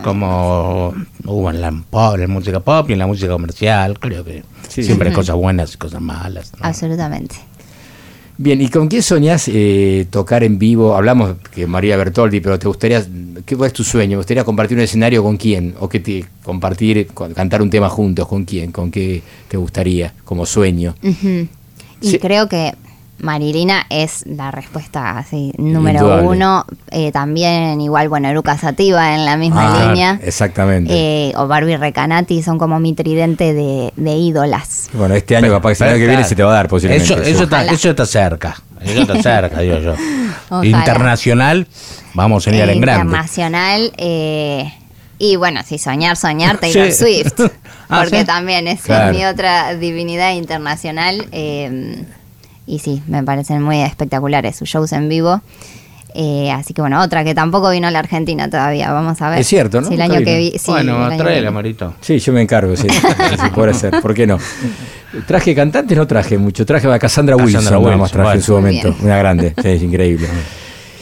como hubo en la, pop, en la música pop y en la música comercial. Creo que Sí, siempre hay cosas buenas y cosas malas. ¿no? Absolutamente. Bien, ¿y con quién soñás eh, tocar en vivo? Hablamos que María Bertoldi, pero ¿te gustaría, qué es tu sueño? ¿Te gustaría compartir un escenario con quién? ¿O que te compartir, cantar un tema juntos con quién? ¿Con qué te gustaría como sueño? Y Sí. creo que Marilina es la respuesta así, número Indudable. uno. Eh, también, igual, bueno, Eruca Sativa en la misma Ah, línea. Exactamente. Eh, o Barbie Recanati son como mi tridente de, de ídolas. bueno, este año capaz que el año que viene se te va a dar posiblemente. Eso, eso, está, eso está cerca. Eso está cerca, digo yo. Ojalá. Internacional, vamos a ir Eh, en grande. internacional. eh, y bueno, si soñar, soñar, Taylor Sí. Swift. Ah, porque ¿sí? también es Claro. mi otra divinidad internacional. eh, y sí, me parecen muy espectaculares sus shows en vivo. Eh, así que bueno, otra que tampoco vino a la Argentina todavía. Vamos a ver. Es cierto, ¿no? Si el año que vino. vi, sí, bueno, tráela. Marito. Sí, yo me encargo, sí. sí puede ser, ¿por qué no? Traje cantantes, no traje mucho. Traje a Cassandra Wilson, Cassandra más Wilson, traje en su momento. Bien. Una grande, sí, es increíble.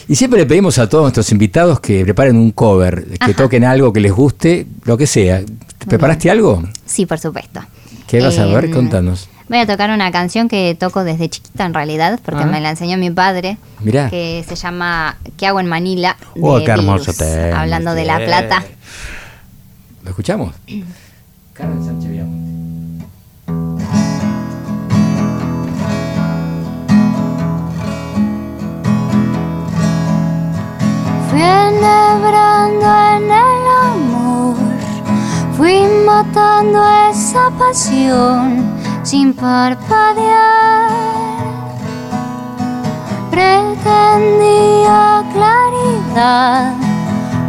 Y siempre le pedimos a todos nuestros invitados que preparen un cover, que Ajá. toquen algo que les guste, lo que sea. ¿Te ¿Preparaste algo? Sí, por supuesto. ¿Qué vas a ver? Em, Contanos. Voy a tocar una canción que toco desde chiquita en realidad, porque Ah. me la enseñó mi padre, Mirá. que se llama ¿Qué hago en Manila? de Oh, qué hermoso Virus, tema, Hablando de. La Plata. ¿Lo escuchamos? Carmen Sánchez Villamonte. Fui enhebrando en el amor, fui matando esa pasión sin parpadear. Pretendía claridad,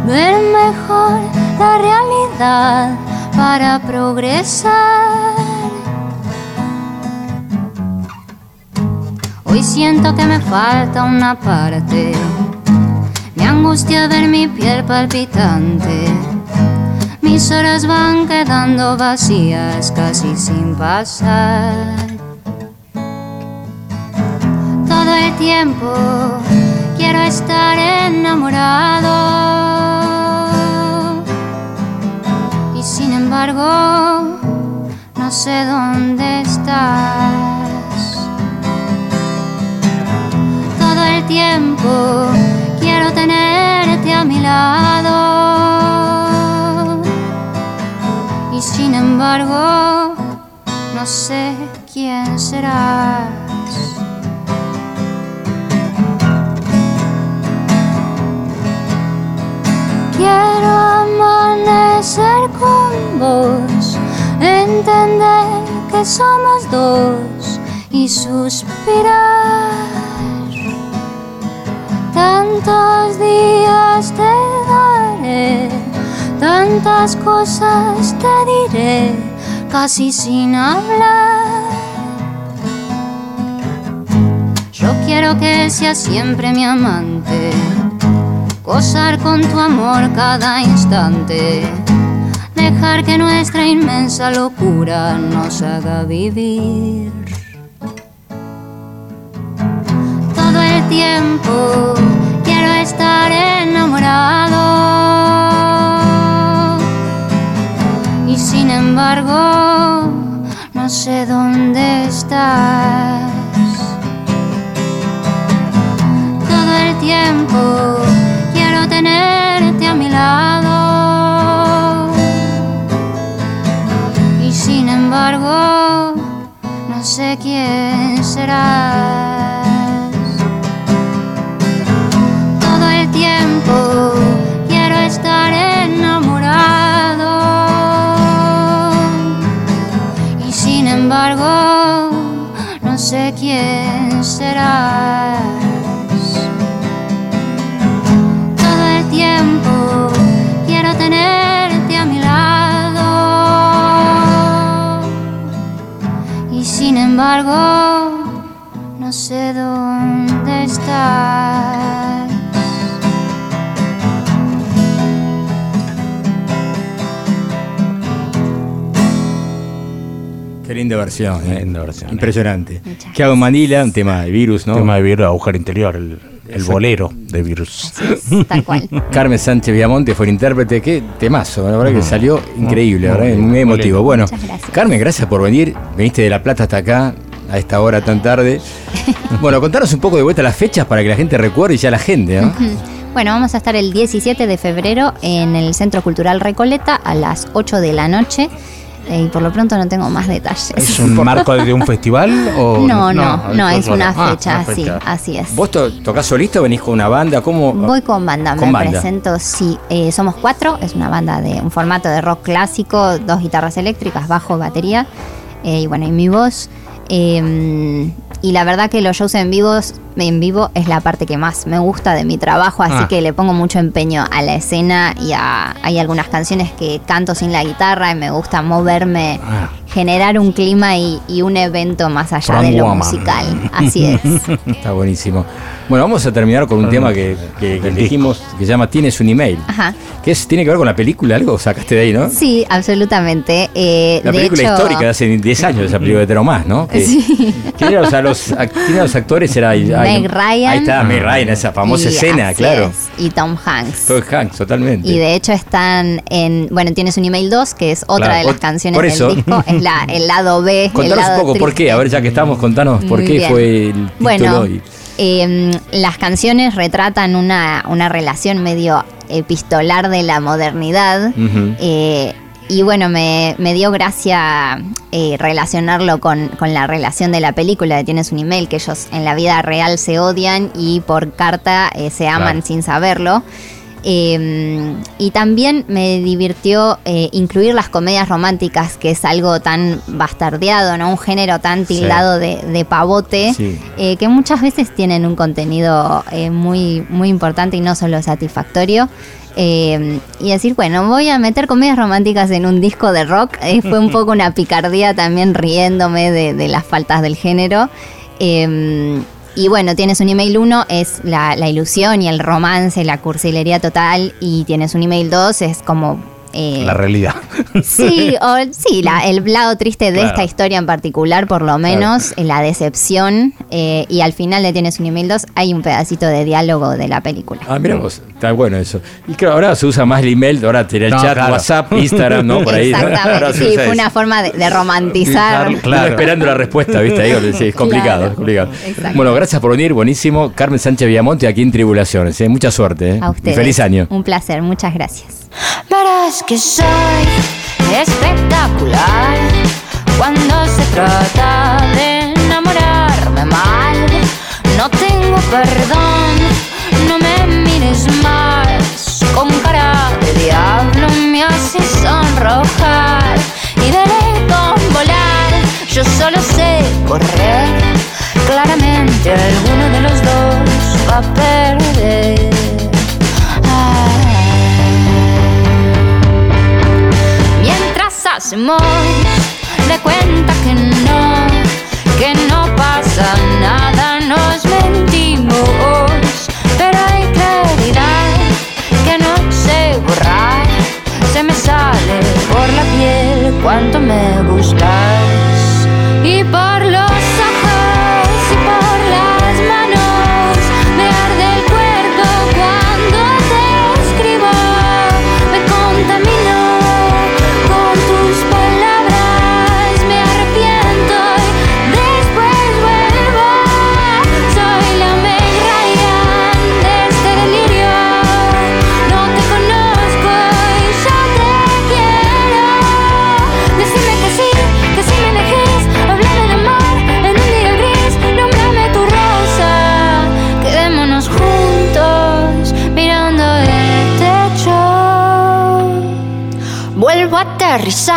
ver mejor la realidad para progresar. Hoy siento que me falta una parte. Me angustia ver mi piel palpitante. Mis horas van quedando vacías, casi sin pasar. Todo el tiempo quiero estar enamorado. Y sin embargo, no sé dónde estás. Todo el tiempo quiero tenerte a mi lado. Embargo, no sé quién serás. Quiero amanecer con vos, entender que somos dos y suspirar. Tantos días te daré, tantas cosas te diré, casi sin hablar. Yo quiero que seas siempre mi amante, gozar con tu amor cada instante, dejar que nuestra inmensa locura nos haga vivir. Todo el tiempo quiero estar enamorado. sin embargo, no sé dónde estás. Todo el tiempo quiero tenerte a mi lado. Y sin embargo, no sé quién será. Quién linda versión. eh. Linda versión, eh. Impresionante. ¿Qué hago en Manila? Un tema de virus, ¿no? Tema de virus, agujero interior, el, bolero de virus. Tal cual. Carmen Sánchez Viamonte fue el intérprete. Qué temazo, la verdad que salió increíble, verdad, muy muy emotivo. Bueno, gracias. Carmen, gracias por venir. Viniste de La Plata hasta acá, a esta hora tan tarde. Bueno, contanos un poco de vuelta las fechas para que la gente recuerde y ya la gente, ¿no? Bueno, vamos a estar el 17 de febrero en el Centro Cultural Recoleta a las 8 de la noche. Y por lo pronto no tengo más detalles. ¿Es un marco de un festival o No, no, no, es una Ah, fecha, una sí, fecha. así es. ¿Vos to- tocás solista o venís con una banda? ¿Cómo? Voy con banda, Con me banda. presento, sí. Eh, somos cuatro, es una banda de un formato de rock clásico, dos guitarras eléctricas, bajo, batería, eh, y bueno, y mi voz. Eh, y la verdad que los shows en vivos, en vivo es la parte que más me gusta de mi trabajo, así Ah. que le pongo mucho empeño a la escena y a, hay algunas canciones que canto sin la guitarra y me gusta moverme, Ah. generar un clima y, y un evento más allá de lo Woman. musical. Así es. Está buenísimo. Bueno, vamos a terminar con un tema que, que, que elegimos que se llama Tienes un email. Ajá. ¿Qué es? ¿Tiene que ver con la película? ¿Algo sacaste de ahí, no? Sí, absolutamente. Eh, La de película hecho- histórica de hace 10 años, esa película de Teromás, ¿no? Que- Sí. ¿Quién o sea, los, quién los actores? Era, Meg Ryan. Ahí está, Meg Ryan, esa famosa Y escena, así claro. es, y Tom Hanks. Tom Hanks, totalmente. Y de hecho están en. Bueno, tienes un email 2, que es otra Claro, de las canciones por eso. del disco. Es la, el lado B. el Contanos un poco por qué, a ver, ya que estamos, contanos por Muy qué bien. fue el título. Bueno, y- eh, las canciones retratan una, una relación medio epistolar de la modernidad. Eh, y bueno, me, me dio gracia eh, relacionarlo con, con la relación de la película de Tienes un email, que ellos en la vida real se odian y por carta eh, se aman Claro. sin saberlo. Eh, y también me divirtió eh, incluir las comedias románticas, que es algo tan bastardeado, ¿no? Un género tan Sí. tildado de, de pavote, Sí. que muchas veces tienen un contenido muy, muy importante y no solo satisfactorio. Eh, y decir, bueno, voy a meter comedias románticas en un disco de rock, eh, fue un poco una picardía también riéndome de, de las faltas del género. Eh, y bueno, tienes un email 1, es la, la ilusión y el romance, la cursilería total. Y tienes un email 2, es como... eh, La realidad. Sí, o, sí la- el lado triste de Claro. esta historia en particular, por lo menos, eh, la decepción. eh, y al final de Tienes un email 2 hay un pedacito de diálogo de la película. Ah, mira vos, está bueno eso. Y claro, ahora se usa más el email, ahora tiene el No, chat, claro. WhatsApp, Instagram, ¿no? Por ahí. Exactamente, sí, fue una forma de, de romantizar. Claro. Esperando la respuesta, ¿viste? Ahí, sí, es complicado, Claro. es complicado. Exacto. Bueno, gracias por venir, buenísimo. Carmen Sánchez Villamonte aquí en Tribulaciones. ¿eh? Mucha suerte. ¿eh? A Y ustedes. feliz año. Un placer, muchas gracias. Verás que soy espectacular cuando se trata de enamorarme mal. No tengo perdón, no me mires más. Con cara de diablo me haces sonrojar y veré con volar. Yo solo sé correr. Claramente alguno de los dos va a perder. Hacemos de cuenta que no, que no pasa nada, nos mentimos. Pero hay claridad que no sé borrar, se me sale por la piel cuánto me gustas aterrizar en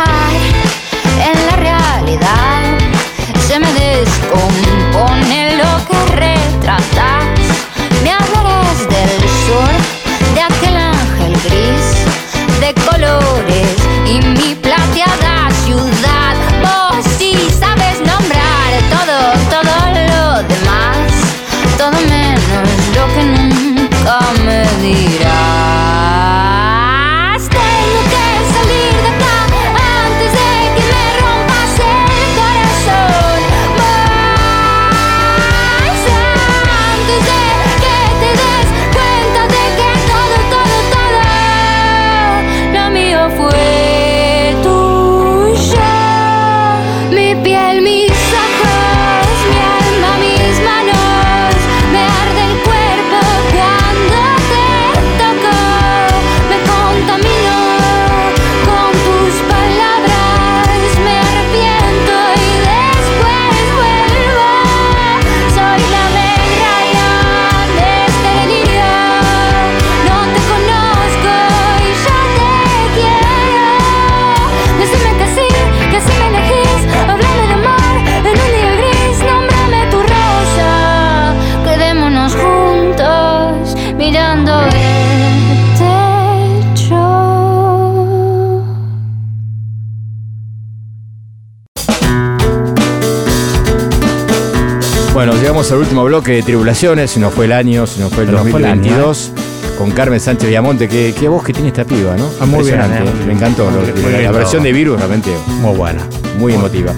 bloque de tribulaciones, se nos fue el año, se nos fue el Se nos fue el año, 2022. Con Carmen Sánchez Viamonte, qué, qué voz que tiene esta piba, ¿no? Ah, muy bien, Impresionante, eh. Me encantó. lo- Muy la, versión de Virus realmente Muy buena. muy emotiva.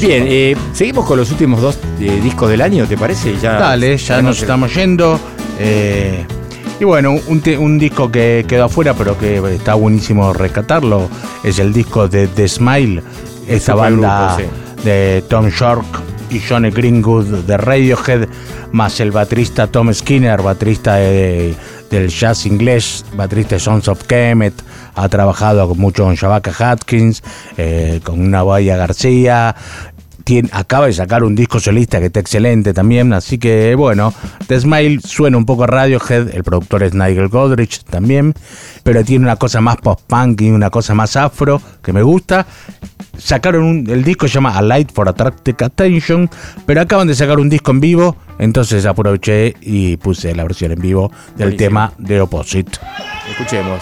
Bien, eh, seguimos con los últimos dos eh, discos del año, ¿te parece? Ya, Dale, ya nos estamos yendo. eh, y bueno, un, disco que quedó afuera, pero que está buenísimo rescatarlo, es el disco de The Smile, Supergrupo, banda sí. de Tom York y Johnny Greenwood de Radiohead, más el baterista Tom Skinner, baterista de- del jazz inglés, baterista de Sons of Kemet, ha trabajado mucho con Shabaka Atkins, eh, con una García, tiene- acaba de sacar un disco solista que está excelente también, así que bueno, The Smile suena un poco a Radiohead, el productor es Nigel Godrich también, pero tiene una cosa más post-punk y una cosa más afro que me gusta. Sacaron un- el disco se llama A Light for Attractive Attention, pero acaban de sacar un disco en vivo, entonces aproveché y puse la versión en vivo del Buenísimo. tema de Opposite. Escuchemos.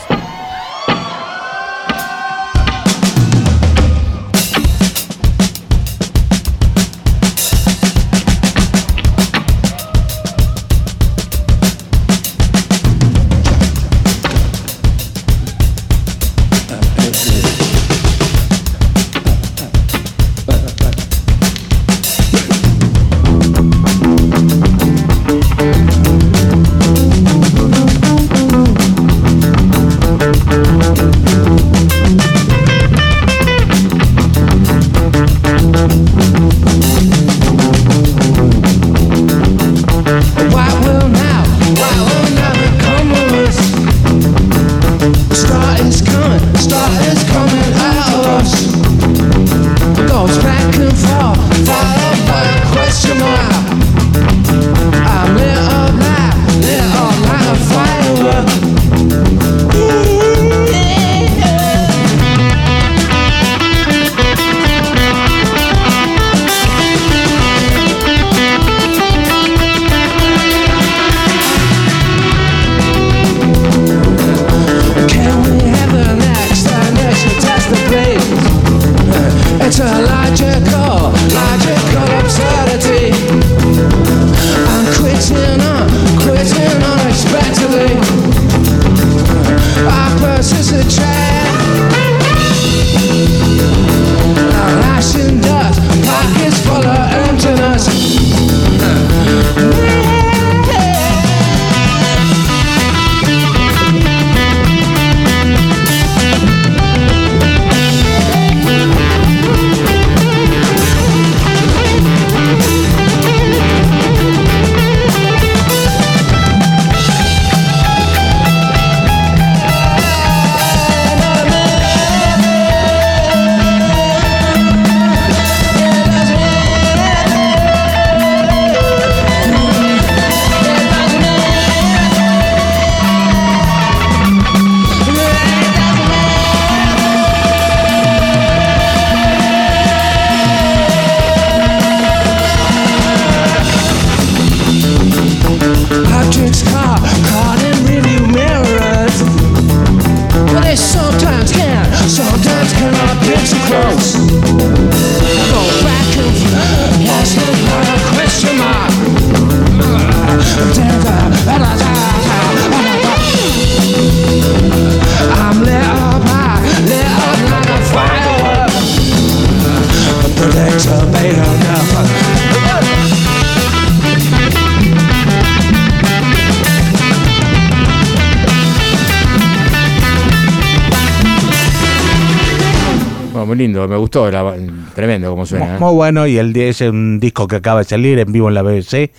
Gustó, la- tremendo como suena. ¿eh? Muy bueno, y el día es un disco que acaba de salir en vivo en la BBC,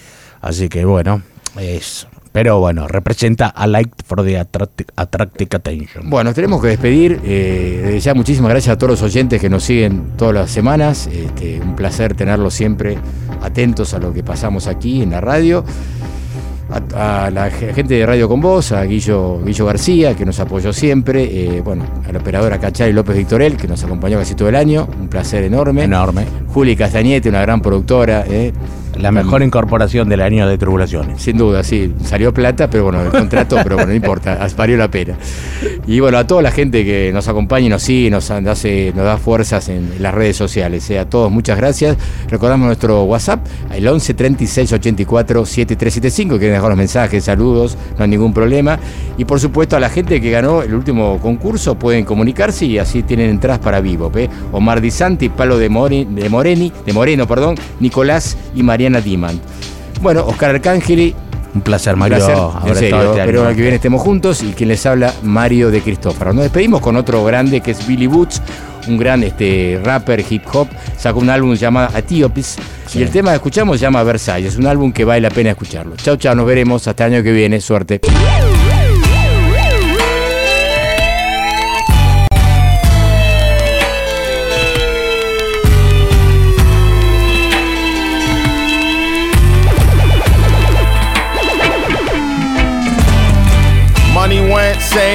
así que bueno, es... Pero bueno, representa a Light for the Attractive, attractive Attention. Bueno, tenemos que despedir. Eh, ya muchísimas gracias a todos los oyentes que nos siguen todas las semanas. Este, un placer tenerlos siempre atentos a lo que pasamos aquí en la radio. A, a la ge- gente de Radio Con Voz, a Guillo, Guillo García, que nos apoyó siempre. eh, bueno, a la operadora Cachari López Victorel, que nos acompañó casi todo el año. Un placer enorme. Enorme. Juli Castañete, una gran productora. eh. La mejor incorporación del año de Tribulaciones. Sin duda, sí. Salió plata, pero bueno, el contrato, pero bueno, no importa, valió la pena. Y bueno, a toda la gente que nos acompaña y nos sigue, nos da fuerzas en las redes sociales. eh. A todos, muchas gracias. Recordamos nuestro WhatsApp, el 11 36 84 7375. Quieren dejar los mensajes, saludos, no hay ningún problema. Y por supuesto, a la gente que ganó el último concurso, pueden comunicarse y así tienen entradas para vivo. Omar Di Santi, Palo de, More- de Moreni, de Moreno, perdón, Nicolás y Mariana Dimant. Bueno, Oscar Arcángeli, Un placer, un Mario. placer, haber en serio, este espero que viene estemos juntos y quien les habla, Mario de Cristófaro. Nos despedimos con otro grande que es Billy Boots, un gran este, rapper hip hop, sacó un álbum llamado Etiopis y el tema que escuchamos se llama Versalles, un álbum que vale la pena escucharlo. Chao, chao, nos veremos hasta el año que viene, suerte.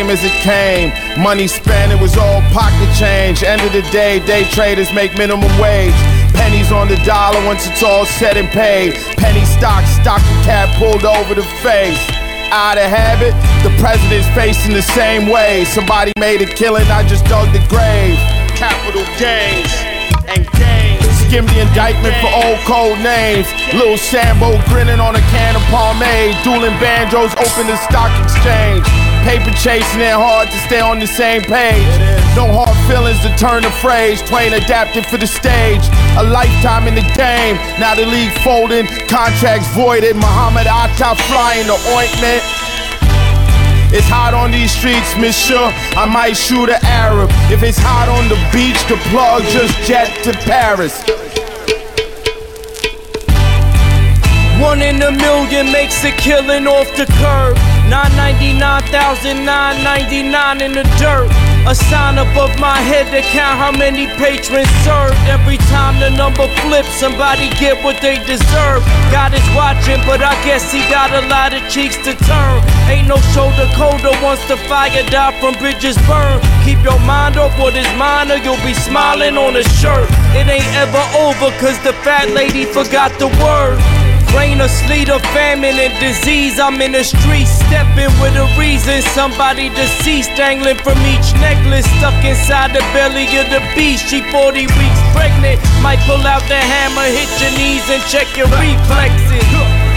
Same as it came. Money spent, it was all pocket change. End of the day, day traders make minimum wage. Pennies on the dollar once it's all said and paid. Penny stock, stocking cap pulled over the face. Out of habit, the president's facing the same way. Somebody made a killing, I just dug the grave. Capital gains and gains. Skim the indictment for old code names. Lil Sambo grinning on a can of pomade. Dueling banjos, open the stock exchange. Paper chasing it hard to stay on the same page. No hard feelings to turn the phrase. Twain adapted for the stage. A lifetime in the game. Now the league folding. Contracts voided. Muhammad Atta flying the ointment. It's hot on these streets, monsieur. I might shoot an Arab. If it's hot on the beach, the plug just jet to Paris. One in a million makes a killing off the curb. 999,999 in the dirt. A sign above my head to count how many patrons served. Every time the number flips, somebody get what they deserve. God is watching, but I guess he got a lot of cheeks to turn. Ain't no shoulder colder once the fire die from bridges burn. Keep your mind off what is mine, or you'll be smiling on a shirt. It ain't ever over, cause the fat lady forgot the word. Rain or sleet or famine and disease, I'm in the streets stepping with a reason. Somebody deceased dangling from each necklace, stuck inside the belly of the beast. She 40 weeks pregnant, might pull out the hammer, hit your knees and check your reflexes.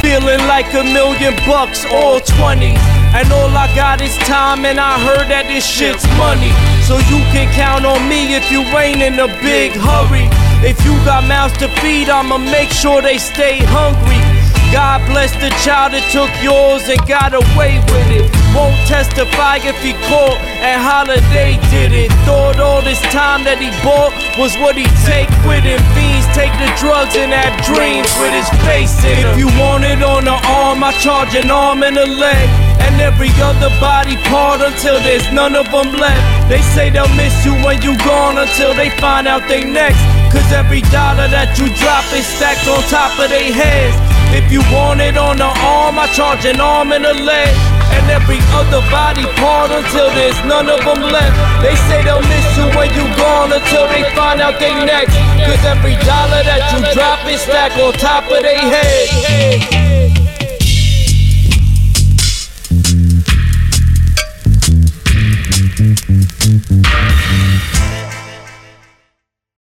Feeling like a million bucks, all 20s. And all I got is time, and I heard that this shit's money. So you can count on me if you ain't in a big hurry. If you got mouths to feed, I'ma make sure they stay hungry. God bless the child that took yours and got away with it. Won't testify if he caught and Holiday did it. Thought all this time that he bought was what he take with him. Fiends take the drugs and have dreams with his face in If you want it on the arm, I charge an arm and a leg. And every other body part until there's none of them left. They say they'll miss you when you gone until they find out they next. Cause every dollar that you drop is stacked on top of their heads. If you want it on the arm, I charge an arm and a leg. And every other body part until there's none of them left. They say they'll miss you when you gone until they find out they next. Cause every dollar that you drop is stacked on top of their head.